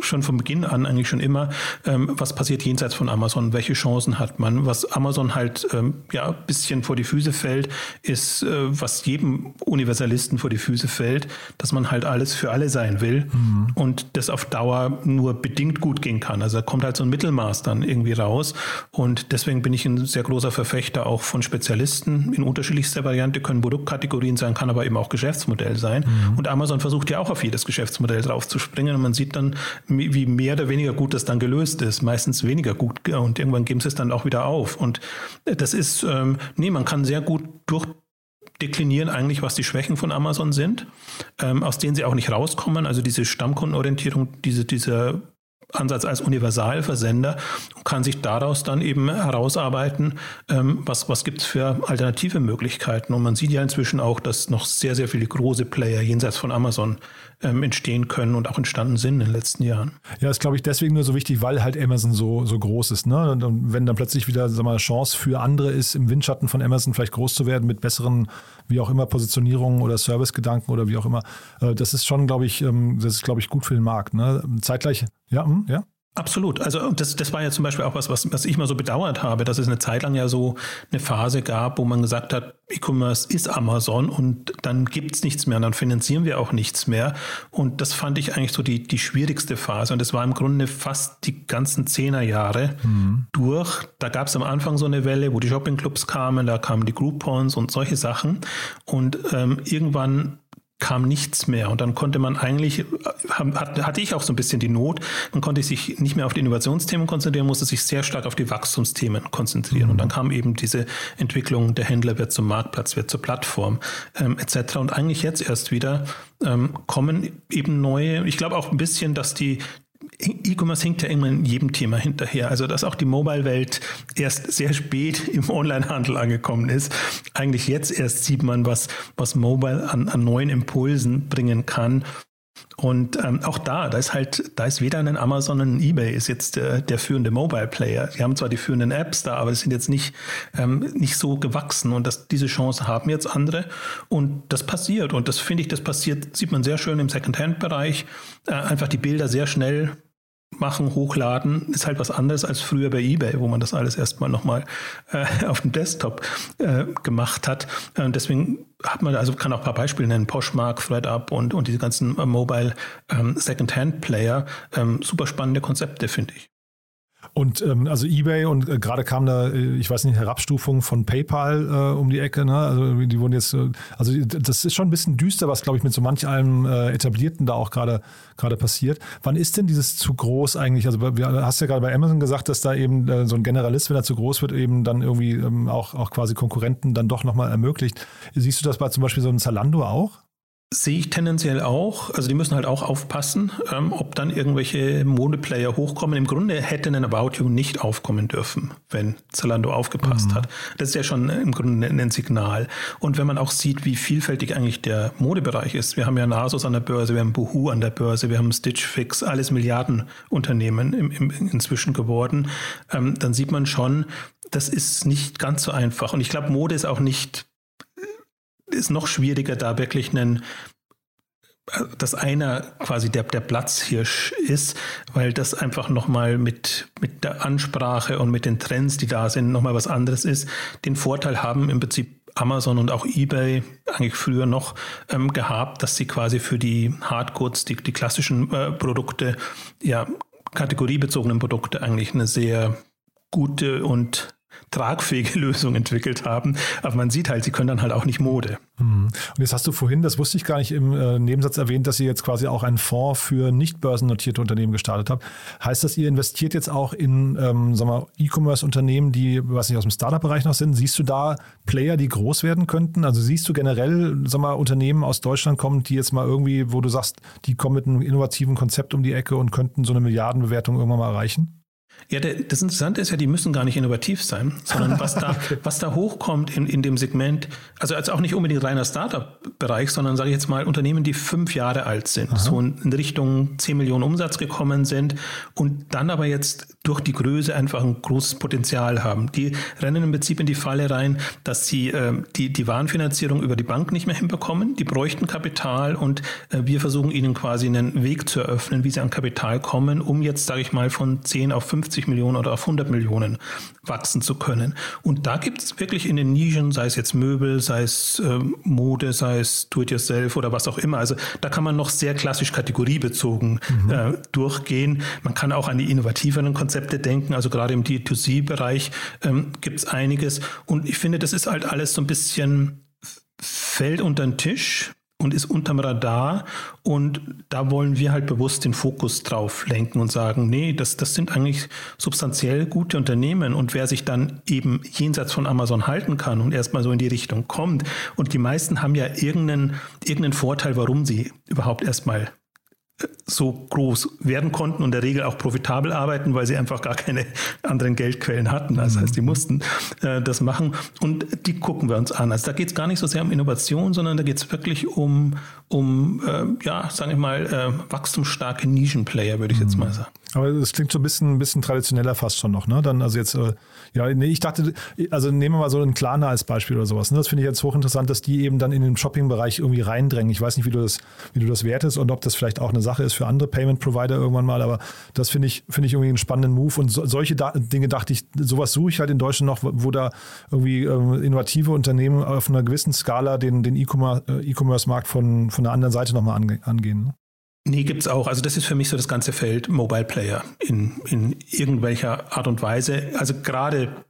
schon von Beginn an eigentlich schon immer, ähm, was passiert jenseits von Amazon, welche Chancen hat man. Was Amazon halt ähm, ja ein bisschen vor die Füße fällt, ist, äh, was jedem Universalisten vor die Füße fällt, dass man halt alles für alle sein will mhm. und das auf Dauer nur bedingt gut gehen kann. Also da kommt halt so ein Mittelmaß dann irgendwie raus. Und deswegen bin ich ein sehr großer Verfechter auch von Spezialisten in unterschiedlichster Variante, können Produktkategorien Technologien sein, kann aber eben auch Geschäftsmodell sein. Mhm. Und Amazon versucht ja auch auf jedes Geschäftsmodell drauf zu springen und man sieht dann, wie mehr oder weniger gut das dann gelöst ist. Meistens weniger gut und irgendwann geben sie es dann auch wieder auf. Und das ist, ähm, nee, man kann sehr gut durch deklinieren eigentlich, was die Schwächen von Amazon sind, ähm, aus denen sie auch nicht rauskommen. Also diese Stammkundenorientierung, diese, dieser Ansatz als Universalversender und kann sich daraus dann eben herausarbeiten, ähm, was, was gibt es für alternative Möglichkeiten. Und man sieht ja inzwischen auch, dass noch sehr, sehr viele große Player jenseits von Amazon ähm, entstehen können und auch entstanden sind in den letzten Jahren. Ja, ist, glaube ich, deswegen nur so wichtig, weil halt Amazon so, so groß ist. Ne? Und wenn dann plötzlich wieder sag mal, Chance für andere ist, im Windschatten von Amazon vielleicht groß zu werden mit besseren, wie auch immer, Positionierungen oder Servicegedanken oder wie auch immer, äh, das ist schon, glaube ich, ähm, das ist, glaube ich, gut für den Markt. Ne? Zeitgleich, ja, hm, ja. Absolut. Also das, das war ja zum Beispiel auch was, was, was ich mal so bedauert habe, dass es eine Zeit lang ja so eine Phase gab, wo man gesagt hat, E-Commerce ist Amazon und dann gibt's nichts mehr und dann finanzieren wir auch nichts mehr. Und das fand ich eigentlich so die, die schwierigste Phase. Und das war im Grunde fast die ganzen Zehnerjahre mhm. durch. Da gab es am Anfang so eine Welle, wo die Shoppingclubs kamen, da kamen die Groupons und solche Sachen. Und ähm, irgendwann kam nichts mehr. Und dann konnte man eigentlich, hatte ich auch so ein bisschen die Not, man konnte sich nicht mehr auf die Innovationsthemen konzentrieren, musste sich sehr stark auf die Wachstumsthemen konzentrieren. Und dann kam eben diese Entwicklung, der Händler wird zum Marktplatz, wird zur Plattform ähm, etc. Und eigentlich jetzt erst wieder ähm, kommen eben neue, ich glaube auch ein bisschen, dass die, E-Commerce hinkt ja immer in jedem Thema hinterher. Also, dass auch die Mobile-Welt erst sehr spät im Onlinehandel angekommen ist. Eigentlich jetzt erst sieht man, was, was Mobile an, an neuen Impulsen bringen kann. Und ähm, auch da, da ist halt, da ist weder ein Amazon noch ein eBay ist jetzt der, der führende Mobile Player. Die haben zwar die führenden Apps da, aber es sind jetzt nicht, ähm, nicht so gewachsen und das, diese Chance haben jetzt andere. Und das passiert. Und das finde ich, das passiert, sieht man sehr schön im Secondhand-Bereich. Äh, einfach die Bilder sehr schnell machen, hochladen, ist halt was anderes als früher bei eBay, wo man das alles erstmal nochmal äh, auf dem Desktop äh, gemacht hat. Und deswegen hat man, also kann auch ein paar Beispiele nennen, Poshmark, ThreadUp und, und diese ganzen äh, Mobile ähm, Second-Hand-Player. Ähm, super spannende Konzepte, finde ich. Und ähm, also eBay und äh, gerade kam da, äh, ich weiß nicht, Herabstufung von PayPal äh, um die Ecke. Ne? Also die wurden jetzt, äh, also das ist schon ein bisschen düster, was glaube ich mit so manch einem äh, Etablierten da auch gerade gerade passiert. Wann ist denn dieses zu groß eigentlich? Also du hast ja gerade bei Amazon gesagt, dass da eben äh, so ein Generalist, wenn er zu groß wird, eben dann irgendwie ähm, auch auch quasi Konkurrenten dann doch nochmal ermöglicht. Siehst du das bei zum Beispiel so einem Zalando auch? Sehe ich tendenziell auch. Also die müssen halt auch aufpassen, ähm, ob dann irgendwelche Modeplayer hochkommen. Im Grunde hätte ein About You nicht aufkommen dürfen, wenn Zalando aufgepasst Mhm. hat. Das ist ja schon im Grunde ein Signal. Und wenn man auch sieht, wie vielfältig eigentlich der Modebereich ist. Wir haben ja Nasus an der Börse, wir haben Boohoo an der Börse, wir haben Stitch Fix, alles Milliardenunternehmen im, im, inzwischen geworden. Ähm, dann sieht man schon, das ist nicht ganz so einfach. Und ich glaube, Mode ist auch nicht ist noch schwieriger, da wirklich einen dass einer quasi der, der Platzhirsch ist, weil das einfach nochmal mit, mit der Ansprache und mit den Trends, die da sind, nochmal was anderes ist. Den Vorteil haben im Prinzip Amazon und auch eBay eigentlich früher noch ähm, gehabt, dass sie quasi für die Hardgoods, die, die klassischen äh, Produkte, ja, kategoriebezogenen Produkte eigentlich eine sehr gute und tragfähige Lösung entwickelt haben. Aber man sieht halt, sie können dann halt auch nicht Mode. Mhm. Und jetzt hast du vorhin, das wusste ich gar nicht im äh, Nebensatz erwähnt, dass ihr jetzt quasi auch einen Fonds für nicht börsennotierte Unternehmen gestartet habt. Heißt das, ihr investiert jetzt auch in ähm, sag mal, E-Commerce-Unternehmen, die, was nicht aus dem Startup-Bereich noch sind? Siehst du da Player, die groß werden könnten? Also siehst du generell, sag mal, Unternehmen aus Deutschland kommen, die jetzt mal irgendwie, wo du sagst, die kommen mit einem innovativen Konzept um die Ecke und könnten so eine Milliardenbewertung irgendwann mal erreichen? Ja, der, das Interessante ist ja, die müssen gar nicht innovativ sein, sondern was da, was da hochkommt in, in dem Segment, also, also auch nicht unbedingt reiner Startup-Bereich, sondern sage ich jetzt mal Unternehmen, die fünf Jahre alt sind, Aha. so in Richtung 10 Millionen Umsatz gekommen sind und dann aber jetzt durch die Größe einfach ein großes Potenzial haben. Die rennen im Prinzip in die Falle rein, dass sie äh, die, die Warenfinanzierung über die Bank nicht mehr hinbekommen. Die bräuchten Kapital und äh, wir versuchen ihnen quasi einen Weg zu eröffnen, wie sie an Kapital kommen, um jetzt, sage ich mal, von 10 auf 50 Millionen oder auf 100 Millionen wachsen zu können. Und da gibt es wirklich in den Nischen, sei es jetzt Möbel, sei es äh, Mode, sei es Do-it-yourself oder was auch immer. Also da kann man noch sehr klassisch kategoriebezogen mhm. äh, durchgehen. Man kann auch an die innovativeren Konzepte denken. Also gerade im D2C-Bereich ähm, gibt es einiges. Und ich finde, das ist halt alles so ein bisschen fällt unter den Tisch und ist unterm Radar. Und da wollen wir halt bewusst den Fokus drauf lenken und sagen, nee, das, das sind eigentlich substanziell gute Unternehmen. Und wer sich dann eben jenseits von Amazon halten kann und erstmal so in die Richtung kommt, und die meisten haben ja irgendeinen, irgendeinen Vorteil, warum sie überhaupt erstmal so groß werden konnten und in der Regel auch profitabel arbeiten, weil sie einfach gar keine anderen Geldquellen hatten. Das heißt, die mussten äh, das machen und die gucken wir uns an. Also da geht es gar nicht so sehr um Innovation, sondern da geht es wirklich um, um äh, ja, sagen wir mal, äh, wachstumsstarke Nischenplayer, würde ich jetzt mal sagen. Aber das klingt so ein bisschen, ein bisschen traditioneller fast schon noch, ne? Dann, also jetzt, äh, ja, nee, ich dachte, also nehmen wir mal so einen Klarna als Beispiel oder sowas. Ne? Das finde ich jetzt hochinteressant, dass die eben dann in den Shopping-Bereich irgendwie reindrängen. Ich weiß nicht, wie du das, wie du das wertest und ob das vielleicht auch eine Sache ist für andere Payment-Provider irgendwann mal, aber das finde ich, finde ich irgendwie einen spannenden Move. Und so, solche da Dinge dachte ich, sowas suche ich halt in Deutschland noch, wo da irgendwie ähm, innovative Unternehmen auf einer gewissen Skala den, den E-Commerce-Markt von, von der anderen Seite nochmal ange, angehen. Ne? Nee, gibt's auch. Also das ist für mich so das ganze Feld Mobile Player in, in irgendwelcher Art und Weise. Also gerade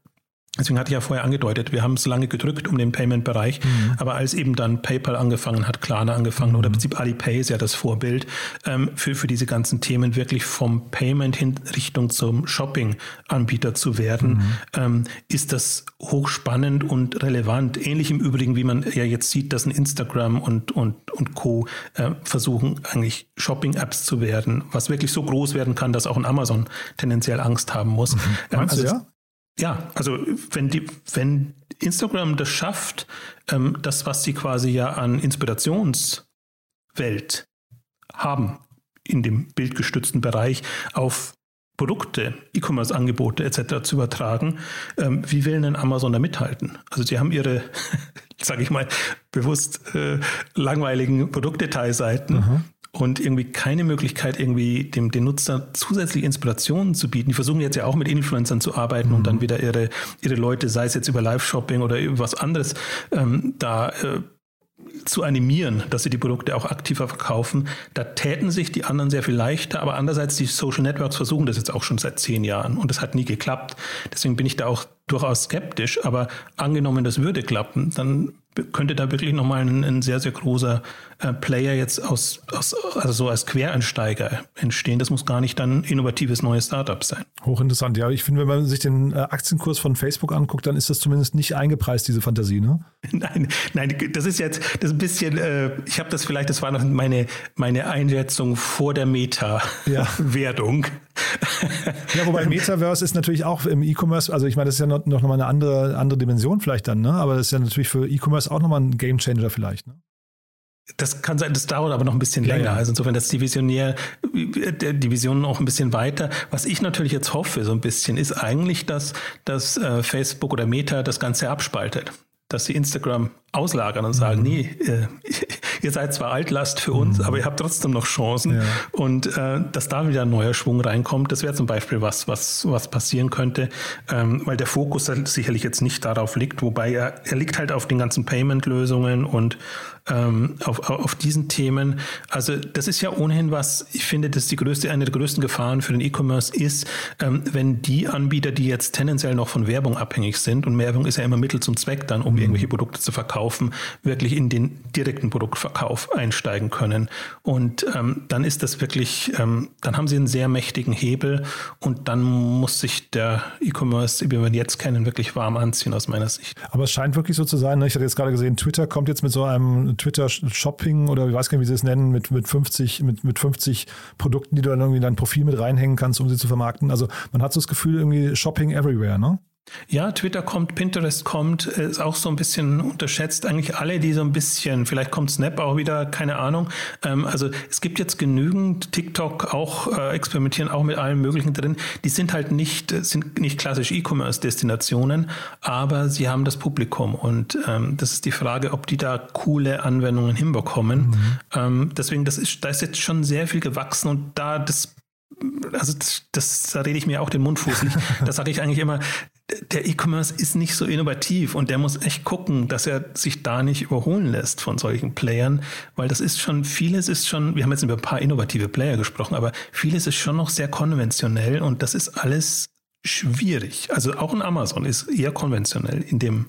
Deswegen hatte ich ja vorher angedeutet, wir haben es lange gedrückt um den Payment-Bereich, mhm. aber als eben dann PayPal angefangen hat, Klarna angefangen mhm. oder im Prinzip Alipay ist ja das Vorbild ähm, für, für diese ganzen Themen, wirklich vom Payment hin Richtung zum Shopping-Anbieter zu werden, mhm. ähm, ist das hochspannend und relevant. Ähnlich im Übrigen, wie man ja jetzt sieht, dass ein Instagram und, und, und Co. Äh, versuchen, eigentlich Shopping-Apps zu werden, was wirklich so groß werden kann, dass auch ein Amazon tendenziell Angst haben muss. Meinst also, du, ja? Ja, also wenn die, wenn Instagram das schafft, ähm, das, was sie quasi ja an Inspirationswelt haben in dem bildgestützten Bereich auf Produkte, E-Commerce-Angebote etc. zu übertragen, ähm, wie will denn Amazon da mithalten? Also sie haben ihre, sage ich mal, bewusst äh, langweiligen Produktdetailseiten, mhm und irgendwie keine Möglichkeit, irgendwie dem, dem Nutzer zusätzliche Inspirationen zu bieten. Die versuchen jetzt ja auch mit Influencern zu arbeiten mhm. und dann wieder ihre, ihre Leute, sei es jetzt über Live-Shopping oder über was anderes, ähm, da äh, zu animieren, dass sie die Produkte auch aktiver verkaufen. Da täten sich die anderen sehr viel leichter, aber andererseits die Social Networks versuchen das jetzt auch schon seit zehn Jahren und das hat nie geklappt. Deswegen bin ich da auch durchaus skeptisch, aber angenommen, das würde klappen, dann könnte da wirklich nochmal ein, ein sehr, sehr großer äh, Player jetzt aus, aus, also so als Quereinsteiger entstehen. Das muss gar nicht dann innovatives neues Startup sein. Hochinteressant. Ja, ich finde, wenn man sich den äh, Aktienkurs von Facebook anguckt, dann ist das zumindest nicht eingepreist, diese Fantasie, ne? Nein, nein, das ist jetzt das ist ein bisschen, äh, ich habe das vielleicht, das war noch meine, meine Einschätzung vor der Meta-Wertung. Ja. Ja, wobei Metaverse ist natürlich auch im E-Commerce, also ich meine, das ist ja noch, noch mal eine andere, andere Dimension vielleicht dann, ne? Aber das ist ja natürlich für E-Commerce auch nochmal ein Gamechanger vielleicht, ne? Das kann sein, das dauert aber noch ein bisschen länger. Ja, ja. Also insofern, dass die Visionär, die Vision auch ein bisschen weiter. Was ich natürlich jetzt hoffe, so ein bisschen, ist eigentlich, dass, dass äh, Facebook oder Meta das Ganze abspaltet. Dass sie Instagram auslagern und sagen, mhm. nee, äh, ihr seid zwar Altlast für uns, mhm. aber ihr habt trotzdem noch Chancen. Ja. Und äh, dass da wieder ein neuer Schwung reinkommt, das wäre zum Beispiel was, was, was passieren könnte, ähm, weil der Fokus sicherlich jetzt nicht darauf liegt, wobei er, er liegt halt auf den ganzen Payment-Lösungen und ähm, auf, auf diesen Themen. Also das ist ja ohnehin was, ich finde, dass die größte, eine der größten Gefahren für den E-Commerce ist, ähm, wenn die Anbieter, die jetzt tendenziell noch von Werbung abhängig sind, und Werbung ist ja immer Mittel zum Zweck dann, um mhm. irgendwelche Produkte zu verkaufen, wirklich in den direkten Produktverkauf einsteigen können. Und ähm, dann ist das wirklich, ähm, dann haben sie einen sehr mächtigen Hebel und dann muss sich der E-Commerce, wie wir ihn jetzt kennen, wirklich warm anziehen aus meiner Sicht. Aber es scheint wirklich so zu sein, ne? ich hatte jetzt gerade gesehen, Twitter kommt jetzt mit so einem Twitter-Shopping oder ich weiß gar nicht, wie sie es nennen, mit, mit, 50, mit, mit 50 Produkten, die du dann irgendwie in dein Profil mit reinhängen kannst, um sie zu vermarkten. Also man hat so das Gefühl, irgendwie Shopping everywhere, ne? Ja, Twitter kommt, Pinterest kommt, äh, ist auch so ein bisschen unterschätzt. Eigentlich alle, die so ein bisschen, vielleicht kommt Snap auch wieder, keine Ahnung. Ähm, also es gibt jetzt genügend TikTok auch äh, experimentieren auch mit allem Möglichen drin. Die sind halt nicht, sind nicht klassisch E-Commerce-Destinationen, aber sie haben das Publikum und ähm, das ist die Frage, ob die da coole Anwendungen hinbekommen. Mhm. Ähm, deswegen, das ist, da ist jetzt schon sehr viel gewachsen und da das also das, das, da rede ich mir auch den Mund fußlich. Das sage ich eigentlich immer, der E-Commerce ist nicht so innovativ und der muss echt gucken, dass er sich da nicht überholen lässt von solchen Playern, weil das ist schon, vieles ist schon, wir haben jetzt über ein paar innovative Player gesprochen, aber vieles ist schon noch sehr konventionell und das ist alles schwierig. Also auch ein Amazon ist eher konventionell in dem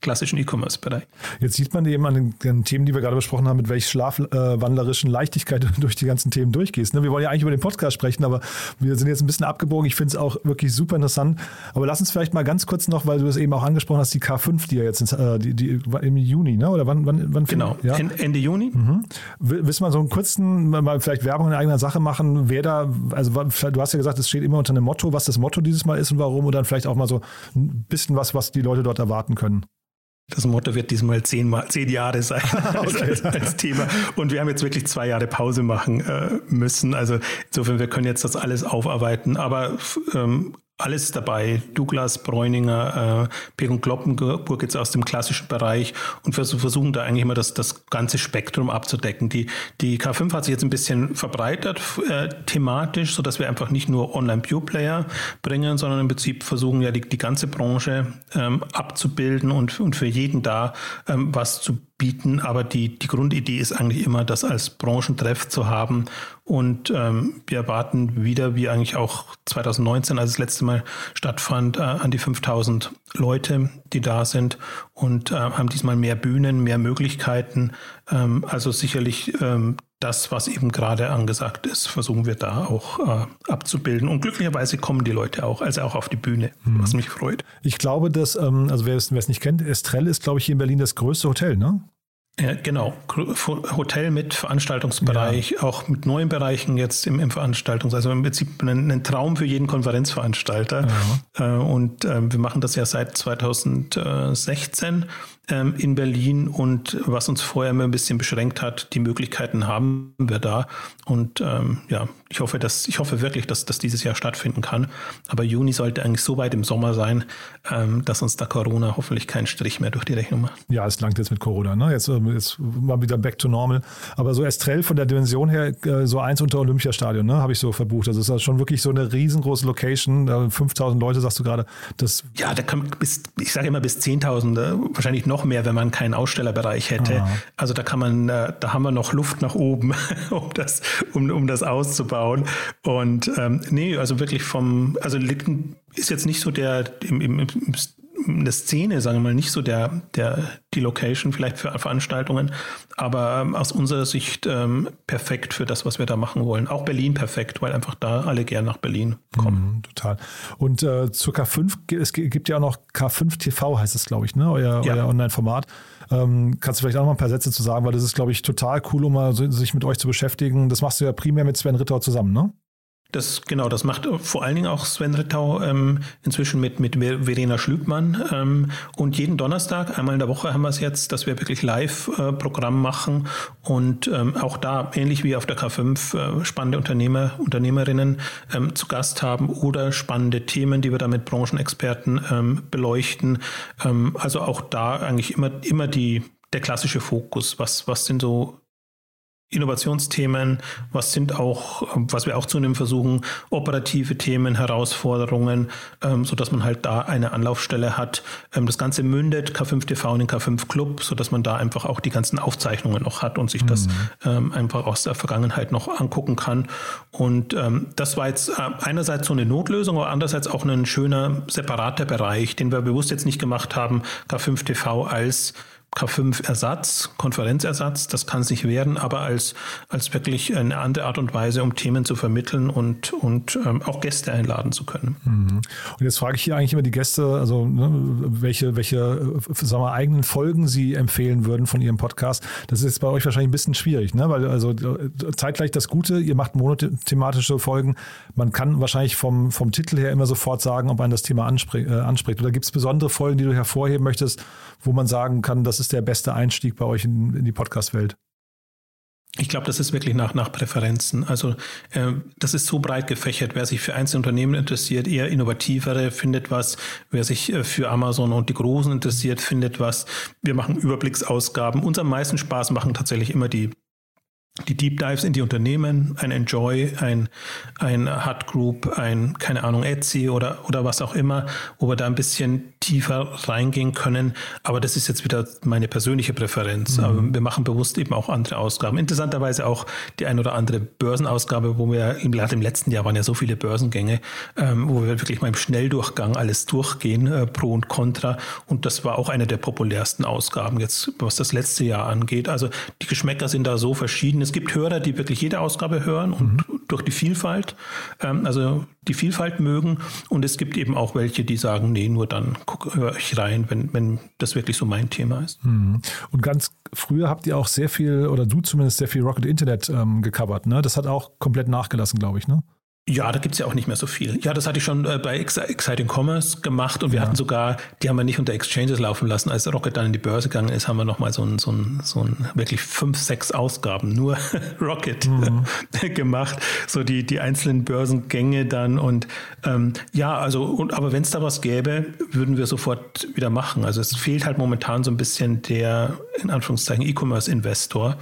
klassischen E-Commerce-Bereich. Jetzt sieht man eben an den, den, Themen, die wir gerade besprochen haben, mit welch schlafwandlerischen Leichtigkeit du durch die ganzen Themen durchgehst. Ne? Wir wollen ja eigentlich über den Podcast sprechen, aber wir sind jetzt ein bisschen abgebogen. Ich finde es auch wirklich super interessant. Aber lass uns vielleicht mal ganz kurz noch, weil du es eben auch angesprochen hast, die K5, die ja jetzt äh, die, die, im Juni, ne? oder wann? wann, wann genau, ja? Ende Juni. Mhm. Willst du mal so einen kurzen, mal vielleicht Werbung in eigener Sache machen, wer da, also du hast ja gesagt, es steht immer unter einem Motto, was das Motto dieses Mal ist und warum, und dann vielleicht auch mal so ein bisschen was, was die Leute dort erwarten können. Das Motto wird diesmal zehn, Mal, zehn Jahre sein als, als, als, Thema. Und wir haben jetzt wirklich zwei Jahre Pause machen äh, müssen. Also insofern, wir können jetzt das alles aufarbeiten. Aber ähm, alles dabei. Douglas, Bräuninger, äh, Peter Kloppenburg jetzt aus dem klassischen Bereich und wir versuchen da eigentlich immer das, das ganze Spektrum abzudecken. Die, die K5 hat sich jetzt ein bisschen verbreitert äh, thematisch, sodass wir einfach nicht nur Online-Pure-Player bringen, sondern im Prinzip versuchen ja die, die ganze Branche ähm, abzubilden und, und für jeden da ähm, was zu bieten. Aber die, die Grundidee ist eigentlich immer, das als Branchentreff zu haben. Und ähm, wir erwarten wieder, wie eigentlich auch 2019, als das letzte Mal stattfand, äh, an die 5000 Leute, die da sind und äh, haben diesmal mehr Bühnen, mehr Möglichkeiten. Ähm, also sicherlich ähm, das, was eben gerade angesagt ist, versuchen wir da auch äh, abzubilden. Und glücklicherweise kommen die Leute auch, also auch auf die Bühne, hm. was mich freut. Ich glaube, dass, ähm, also wer es, wer es nicht kennt, Estrell ist, glaube ich, hier in Berlin das größte Hotel, ne? Ja, genau. Hotel mit Veranstaltungsbereich, ja. auch mit neuen Bereichen jetzt im, im Veranstaltungs-, also im Prinzip ein, ein, Traum für jeden Konferenzveranstalter. Ja. Äh, und äh, wir machen das ja seit 2016 ähm, in Berlin und was uns vorher immer ein bisschen beschränkt hat, die Möglichkeiten haben wir da. Und ähm, ja, ich hoffe, dass, ich hoffe wirklich, dass das dieses Jahr stattfinden kann. Aber Juni sollte eigentlich so weit im Sommer sein, ähm, dass uns da Corona hoffentlich keinen Strich mehr durch die Rechnung macht. Ja, es langt jetzt mit Corona, ne? Jetzt, ähm, jetzt mal wieder back to normal. Aber so Estrell von der Dimension her, äh, so eins unter Olympiastadion, ne? Habe ich so verbucht. Also es ist schon wirklich so eine riesengroße Location. 5000 Leute, sagst du gerade. Das ja, da kann bis, ich sage immer bis 10.000, äh, wahrscheinlich noch noch mehr, wenn man keinen Ausstellerbereich hätte. Ah. Also da kann man, äh, da haben wir noch Luft nach oben, um das, um, um das auszubauen. Und ähm, nee, also wirklich vom, also ist jetzt nicht so der im, im, im eine Szene, sagen wir mal, nicht so der, der, die Location vielleicht für Veranstaltungen, aber ähm, aus unserer Sicht ähm, perfekt für das, was wir da machen wollen. Auch Berlin perfekt, weil einfach da alle gern nach Berlin kommen. Mhm, total. Und äh, zur K5, es gibt ja auch noch K5 TV, heißt es, glaube ich, ne? Euer, Ja. euer Online-Format. Ähm, kannst du vielleicht auch noch mal ein paar Sätze zu sagen, weil das ist, glaube ich, total cool, um mal sich mit euch zu beschäftigen. Das machst du ja primär mit Sven Ritter zusammen, ne? Das, genau, das macht vor allen Dingen auch Sven Rittau ähm, inzwischen mit, mit Ver- Verena Schlübmann. Ähm, und jeden Donnerstag, einmal in der Woche haben wir es jetzt, dass wir wirklich Live-Programm machen und ähm, auch da, ähnlich wie auf der K5, äh, spannende Unternehmer, Unternehmerinnen ähm, zu Gast haben oder spannende Themen, die wir da mit Branchenexperten ähm, beleuchten. Ähm, also auch da eigentlich immer, immer die, der klassische Fokus. Was, was sind so Innovationsthemen, was sind auch, was wir auch zunehmend versuchen, operative Themen, Herausforderungen, ähm, so dass man halt da eine Anlaufstelle hat. Ähm, das Ganze mündet K5 TV und den K5 Club, so dass man da einfach auch die ganzen Aufzeichnungen noch hat und sich das ähm, einfach aus der Vergangenheit noch angucken kann. Und ähm, das war jetzt äh, einerseits so eine Notlösung, aber andererseits auch ein schöner separater Bereich, den wir bewusst jetzt nicht gemacht haben, K5 TV als K5-Ersatz, Konferenzersatz, das kann es nicht werden, aber als, als wirklich eine andere Art und Weise, um Themen zu vermitteln und, und ähm, auch Gäste einladen zu können. Und jetzt frage ich hier eigentlich immer die Gäste, also ne, welche, welche äh, sagen wir, eigenen Folgen sie empfehlen würden von ihrem Podcast. Das ist bei euch wahrscheinlich ein bisschen schwierig, ne? weil also äh, zeitgleich das Gute, ihr macht monothematische Folgen. Man kann wahrscheinlich vom, vom Titel her immer sofort sagen, ob man das Thema äh, anspricht. Oder gibt es besondere Folgen, die du hervorheben möchtest, wo man sagen kann, das ist der beste Einstieg bei euch in, in die Podcast-Welt? Ich glaube, das ist wirklich nach, nach Präferenzen. Also äh, das ist so breit gefächert. Wer sich für einzelne Unternehmen interessiert, eher innovativere, findet was. Wer sich äh, für Amazon und die Großen interessiert, findet was. Wir machen Überblicksausgaben. Uns am meisten Spaß machen tatsächlich immer die die Deep Dives in die Unternehmen, ein Enjoy, ein, ein Hut Group, ein, keine Ahnung, Etsy oder, oder was auch immer, wo wir da ein bisschen tiefer reingehen können. Aber das ist jetzt wieder meine persönliche Präferenz. Aber wir machen bewusst eben auch andere Ausgaben. Interessanterweise auch die ein oder andere Börsenausgabe, wo wir im, im letzten Jahr waren ja so viele Börsengänge, ähm, wo wir wirklich mal im Schnelldurchgang alles durchgehen, äh, Pro und Contra. Und das war auch eine der populärsten Ausgaben jetzt, was das letzte Jahr angeht. Also die Geschmäcker sind da so verschieden. Es gibt Hörer, die wirklich jede Ausgabe hören und durch die Vielfalt, ähm, also die Vielfalt mögen. Und es gibt eben auch welche, die sagen, nee, nur dann höre ich rein, wenn, wenn das wirklich so mein Thema ist. Und ganz früher habt ihr auch sehr viel, oder du zumindest sehr viel Rocket Internet ähm, gecovert, ne? Das hat auch komplett nachgelassen, glaube ich, ne? Ja, da gibt's ja auch nicht mehr so viel. Ja, das hatte ich schon äh, bei Ex Exciting Commerce gemacht und wir hatten sogar, die haben wir nicht unter Exchanges laufen lassen. Als Rocket dann in die Börse gegangen ist, haben wir nochmal so ein, so ein, so ein wirklich fünf, sechs Ausgaben nur Rocket gemacht. So die, die einzelnen Börsengänge dann und ähm, ja, also, und, aber wenn es da was gäbe, würden wir sofort wieder machen. Also es fehlt halt momentan so ein bisschen der, in Anführungszeichen, E-Commerce-Investor.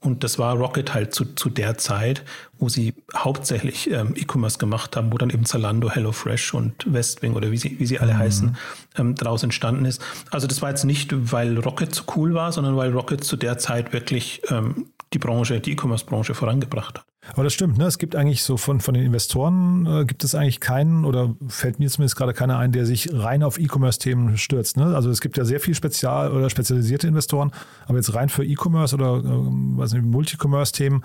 Und das war Rocket halt zu, zu der Zeit, wo sie hauptsächlich ähm, E-Commerce gemacht haben, wo dann eben Zalando, HelloFresh und Westwing oder wie sie, wie sie alle heißen, ähm, daraus entstanden ist. Also das war jetzt nicht, weil Rocket so cool war, sondern weil Rocket zu der Zeit wirklich ähm, die Branche, die E-Commerce-Branche vorangebracht hat. Aber das stimmt, ne? Es gibt eigentlich so von, von den Investoren äh, gibt es eigentlich keinen oder fällt mir zumindest gerade keiner ein, der sich rein auf E-Commerce-Themen stürzt. Ne? Also es gibt ja sehr viel spezial oder spezialisierte Investoren, aber jetzt rein für E-Commerce oder nicht, Multi-Commerce-Themen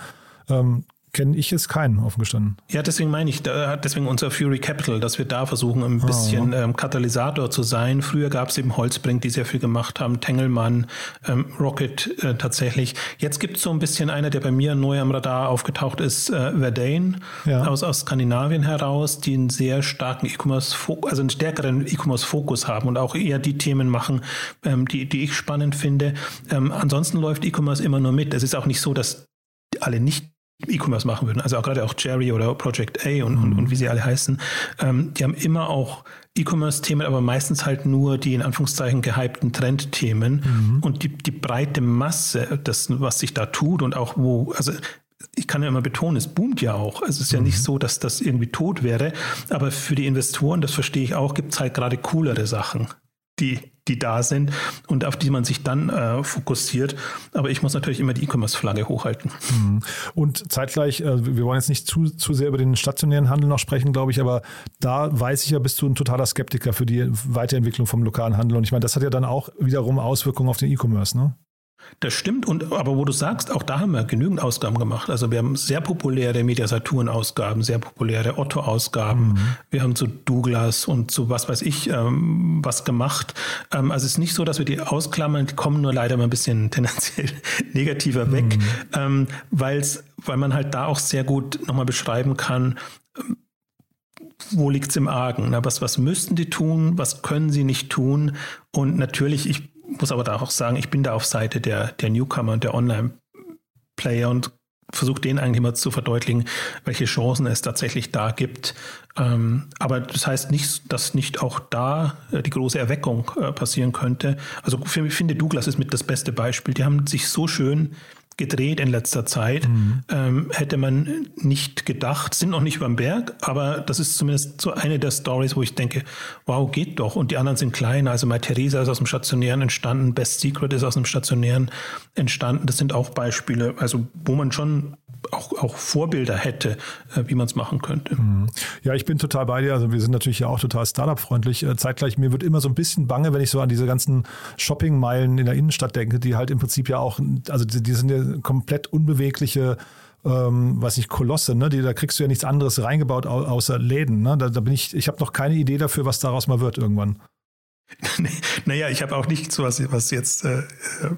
ähm, kenne ich jetzt keinen, offen gestanden. Ja, deswegen meine ich, da- deswegen unser Fury Capital, dass wir da versuchen, ein bisschen ähm, Katalysator zu sein. Früher gab es eben Holzbrink, die sehr viel gemacht haben, Tengelmann, ähm, Rocket äh, tatsächlich. Jetzt gibt es so ein bisschen einer, der bei mir neu am Radar aufgetaucht ist, äh, Verdane Ja. aus, aus Skandinavien heraus, die einen sehr starken E-Commerce, also einen stärkeren E-Commerce-Fokus haben und auch eher die Themen machen, ähm, die, die ich spannend finde. Ähm, ansonsten läuft E-Commerce immer nur mit. Es ist auch nicht so, dass alle nicht E-Commerce machen würden. Also auch gerade auch Jerry oder Project A und, und, und wie sie alle heißen. Ähm, die haben immer auch E-Commerce-Themen, aber meistens halt nur die in Anführungszeichen gehypten Trendthemen. Und die, die breite Masse, das, was sich da tut und auch wo, also ich kann ja immer betonen, es boomt ja auch. Es ist ja nicht so, dass das irgendwie tot wäre. Aber für die Investoren, das verstehe ich auch, gibt es halt gerade coolere Sachen, die die da sind und auf die man sich dann äh, fokussiert. Aber ich muss natürlich immer die E-Commerce-Flagge hochhalten. Mhm. Und zeitgleich, äh, wir wollen jetzt nicht zu, zu sehr über den stationären Handel noch sprechen, glaube ich, aber da weiß ich ja, bist du ein totaler Skeptiker für die Weiterentwicklung vom lokalen Handel. Und ich meine, das hat ja dann auch wiederum Auswirkungen auf den E-Commerce, ne? Das stimmt, und aber wo du sagst, auch da haben wir genügend Ausgaben gemacht. Also wir haben sehr populäre Mediasaturn-Ausgaben, sehr populäre Otto-Ausgaben. Mhm. Wir haben zu Douglas und zu was weiß ich ähm, was gemacht. Ähm, also es ist nicht so, dass wir die ausklammern, die kommen nur leider mal ein bisschen tendenziell negativer weg, mhm. ähm, weil's, weil man halt da auch sehr gut nochmal beschreiben kann, ähm, wo liegt es im Argen? Na, was, was müssten die tun? Was können sie nicht tun? Und natürlich, ich muss aber da auch sagen, ich bin da auf Seite der, der Newcomer und der Online-Player und versuche denen eigentlich immer zu verdeutlichen, welche Chancen es tatsächlich da gibt. Ähm, aber das heißt nicht, dass nicht auch da äh, die große Erweckung äh, passieren könnte. Also für mich finde Douglas ist mit das beste Beispiel. Die haben sich so schön gedreht in letzter Zeit. Mhm. Ähm, hätte man nicht gedacht, sind noch nicht beim Berg, aber das ist zumindest so eine der Stories, wo ich denke, wow, geht doch. Und die anderen sind kleiner. Also My Theresa ist aus dem Stationären entstanden, Best Secret ist aus dem Stationären entstanden. Das sind auch Beispiele, also wo man schon auch, auch Vorbilder hätte, äh, wie man es machen könnte. Mhm. Ja, ich bin total bei dir. Also wir sind natürlich ja auch total Startup-freundlich. Äh, zeitgleich, mir wird immer so ein bisschen bange, wenn ich so an diese ganzen Shopping-Meilen in der Innenstadt denke, die halt im Prinzip ja auch, also die, die sind ja komplett unbewegliche ähm, weiß ich, Kolosse, ne? Die, da kriegst du ja nichts anderes reingebaut außer Läden. Ne? Da, da bin ich, ich habe noch keine Idee dafür, was daraus mal wird irgendwann. Naja, ich habe auch nichts, was, was jetzt äh,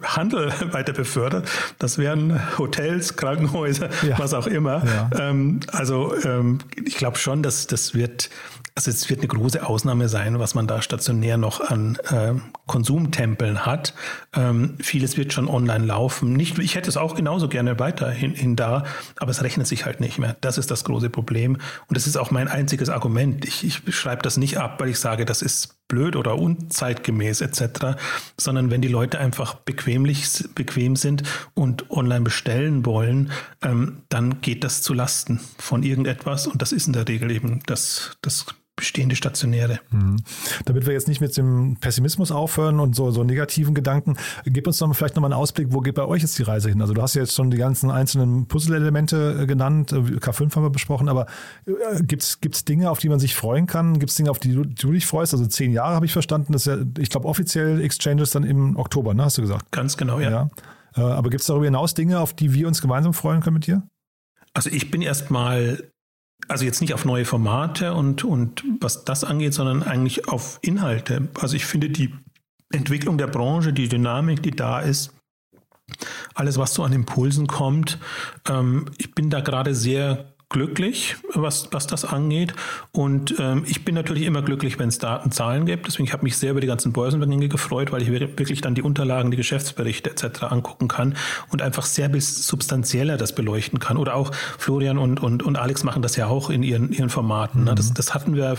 Handel weiter befördert. Das wären Hotels, Krankenhäuser, ja. was auch immer. Ja. Ähm, also ähm, ich glaube schon, dass das wird also es wird eine große Ausnahme sein, was man da stationär noch an äh, Konsumtempeln hat. Ähm, vieles wird schon online laufen. Nicht, ich hätte es auch genauso gerne weiterhin hin da, aber es rechnet sich halt nicht mehr. Das ist das große Problem. Und das ist auch mein einziges Argument. Ich, ich schreibe das nicht ab, weil ich sage, das ist blöd oder unzeitgemäß etc., sondern wenn die Leute einfach bequemlich, bequem sind und online bestellen wollen, ähm, dann geht das zu Lasten von irgendetwas und das ist in der Regel eben das, das bestehende Stationäre. Mhm. Damit wir jetzt nicht mit dem Pessimismus aufhören und so, so negativen Gedanken, gib uns doch vielleicht nochmal einen Ausblick, wo geht bei euch jetzt die Reise hin? Also du hast ja jetzt schon die ganzen einzelnen Puzzle-Elemente äh, genannt, äh, K5 haben wir besprochen, aber äh, gibt es Dinge, auf die man sich freuen kann? Gibt es Dinge, auf die du, du, dich freust? Also zehn Jahre habe ich verstanden, das ist ja, ich glaube, offiziell Exchanges dann im Oktober, ne, hast du gesagt? Ganz genau, ja. ja. Aber gibt es darüber hinaus Dinge, auf die wir uns gemeinsam freuen können mit dir? Also ich bin erstmal also jetzt nicht auf neue Formate und, und was das angeht, sondern eigentlich auf Inhalte. Also ich finde die Entwicklung der Branche, die Dynamik, die da ist, alles, was so an Impulsen kommt, ähm, ich bin da gerade sehr glücklich, was, was das angeht. Und ähm, ich bin natürlich immer glücklich, wenn es Daten, Zahlen gibt. Deswegen habe ich mich sehr über die ganzen Börsenbegänge gefreut, weil ich wirklich dann die Unterlagen, die Geschäftsberichte etc. angucken kann und einfach sehr substanzieller das beleuchten kann. Oder auch Florian und, und, und Alex machen das ja auch in ihren, ihren Formaten. Mhm. Das, das hatten wir,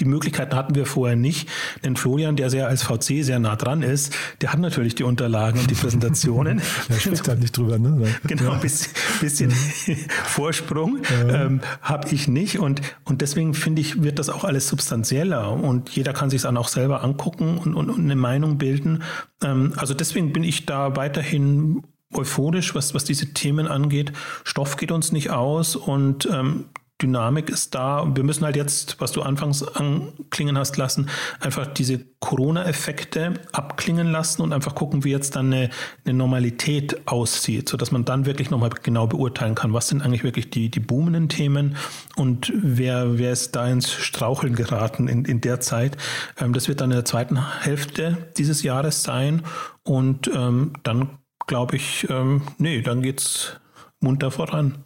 die Möglichkeiten hatten wir vorher nicht. Denn Florian, der sehr als VC sehr nah dran ist, der hat natürlich die Unterlagen und die Präsentationen. er spricht halt nicht drüber, ne? Genau, ein bisschen, bisschen Vorsprung. Ja ähm, habe ich nicht. Und, und deswegen finde ich, wird das auch alles substanzieller und jeder kann sich dann auch selber angucken und, und, und eine Meinung bilden. Ähm, also deswegen bin ich da weiterhin euphorisch, was, was diese Themen angeht. Stoff geht uns nicht aus und ähm, Dynamik ist da. Wir müssen halt jetzt, was du anfangs anklingen hast lassen, einfach diese Corona-Effekte abklingen lassen und einfach gucken, wie jetzt dann eine, eine Normalität aussieht, sodass man dann wirklich nochmal genau beurteilen kann, was sind eigentlich wirklich die, die boomenden Themen und wer, wer ist da ins Straucheln geraten in, in der Zeit. Ähm, das wird dann in der zweiten Hälfte dieses Jahres sein und ähm, dann glaube ich, ähm, nee, dann geht's munter voran.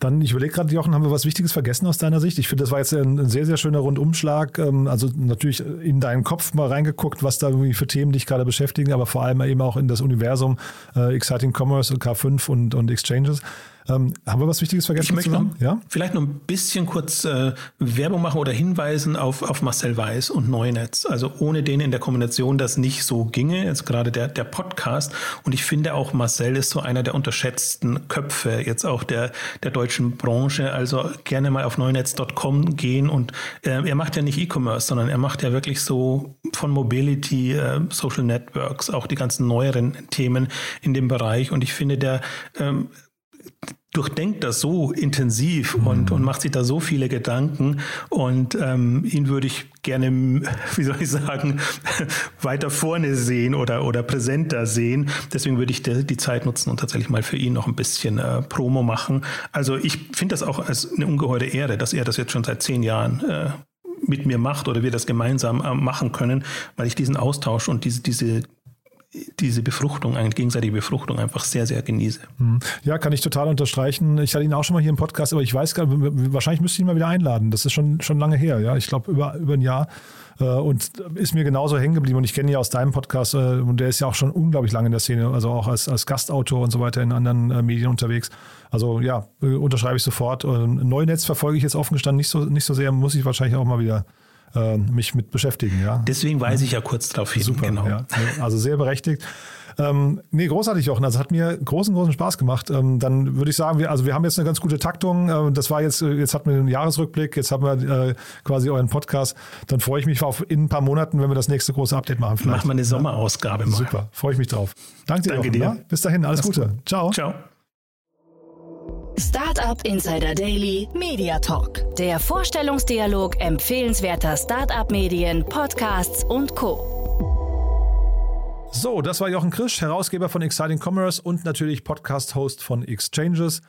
Dann, ich überlege gerade, Jochen, haben wir was Wichtiges vergessen aus deiner Sicht? Ich finde, das war jetzt ein, sehr, sehr schöner Rundumschlag. Ähm, also natürlich in deinen Kopf mal reingeguckt, was da irgendwie für Themen dich gerade beschäftigen, aber vor allem eben auch in das Universum äh, Exciting Commerce, K5 und, und Exchanges. Ähm, haben wir was Wichtiges vergessen? Ich möchte noch, ja? vielleicht noch ein bisschen kurz äh, Werbung machen oder hinweisen auf, auf Marcel Weiß und Neunetz. Also ohne den in der Kombination das nicht so ginge, jetzt gerade der, der Podcast. Und ich finde auch Marcel ist so einer der unterschätzten Köpfe jetzt auch der, der deutschen Branche. Also gerne mal auf neunetz.com gehen und äh, er macht ja nicht E-Commerce, sondern er macht ja wirklich so von Mobility, äh, Social Networks, auch die ganzen neueren Themen in dem Bereich. Und ich finde, der ähm, durchdenkt das so intensiv mhm. und, und macht sich da so viele Gedanken und ähm, ihn würde ich gerne, wie soll ich sagen, weiter vorne sehen oder, oder präsenter sehen. Deswegen würde ich die, die Zeit nutzen und tatsächlich mal für ihn noch ein bisschen äh, Promo machen. Also ich finde das auch als eine ungeheure Ehre, dass er das jetzt schon seit zehn Jahren äh, mit mir macht oder wir das gemeinsam äh, machen können, weil ich diesen Austausch und diese, diese diese Befruchtung, eine gegenseitige Befruchtung einfach sehr, sehr genieße. Mhm. Ja, kann ich total unterstreichen. Ich hatte ihn auch schon mal hier im Podcast, aber ich weiß gar nicht, wahrscheinlich müsste ich ihn mal wieder einladen. Das ist schon, schon lange her, ja. Ich glaube, über, über ein Jahr. Äh, und ist mir genauso hängen geblieben. Und ich kenne ihn ja aus deinem Podcast äh, und der ist ja auch schon unglaublich lange in der Szene, also auch als, als Gastautor und so weiter in anderen äh, Medien unterwegs. Also ja, unterschreibe ich sofort. Neunetz verfolge ich jetzt offen gestanden nicht so, nicht so sehr, muss ich wahrscheinlich auch mal wieder äh, mich mit beschäftigen. Ja. Deswegen weise ich ja kurz darauf hin. Super, genau. Ja. Also sehr berechtigt. Ähm, nee, großartig, Jochen. Also hat mir großen, großen Spaß gemacht. Ähm, dann würde ich sagen, wir, also wir haben jetzt eine ganz gute Taktung. Ähm, das war jetzt, äh, jetzt hatten wir den Jahresrückblick, jetzt haben wir äh, quasi euren Podcast. Dann freue ich mich auf in ein paar Monaten, wenn wir das nächste große Update machen. Vielleicht. Machen wir eine Sommerausgabe ja. mal. Super, freue ich mich drauf. Danke dir, Danke Jochen, dir. Ja? Bis dahin, alles Gute. Gut. Ciao. Ciao. Startup Insider Daily Media Talk. Der Vorstellungsdialog empfehlenswerter Startup-Medien, Podcasts und Co. So, das war Jochen Krisch, Herausgeber von Exciting Commerce und natürlich Podcast-Host von Exchanges.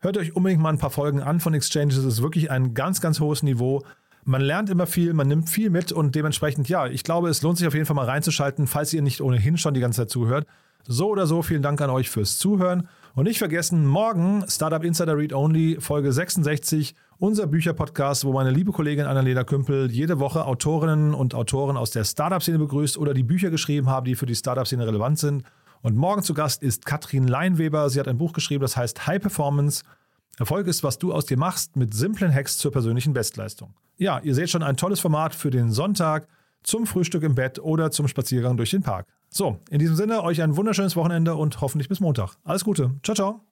Hört euch unbedingt mal ein paar Folgen an von Exchanges. Es ist wirklich ein ganz, ganz hohes Niveau. Man lernt immer viel, man nimmt viel mit und dementsprechend, ja, ich glaube, es lohnt sich auf jeden Fall mal reinzuschalten, falls ihr nicht ohnehin schon die ganze Zeit zuhört. So oder so, vielen Dank an euch fürs Zuhören. Und nicht vergessen, morgen Startup Insider Read Only, Folge 66, unser Bücherpodcast, wo meine liebe Kollegin Annalena Kümpel jede Woche Autorinnen und Autoren aus der Startup-Szene begrüßt oder die Bücher geschrieben haben, die für die Startup-Szene relevant sind. Und morgen zu Gast ist Katrin Leinweber. Sie hat ein Buch geschrieben, das heißt High Performance. Erfolg ist, was du aus dir machst, mit simplen Hacks zur persönlichen Bestleistung. Ja, ihr seht schon ein tolles Format für den Sonntag zum Frühstück im Bett oder zum Spaziergang durch den Park. So, in diesem Sinne, euch ein wunderschönes Wochenende und hoffentlich bis Montag. Alles Gute. Ciao, ciao.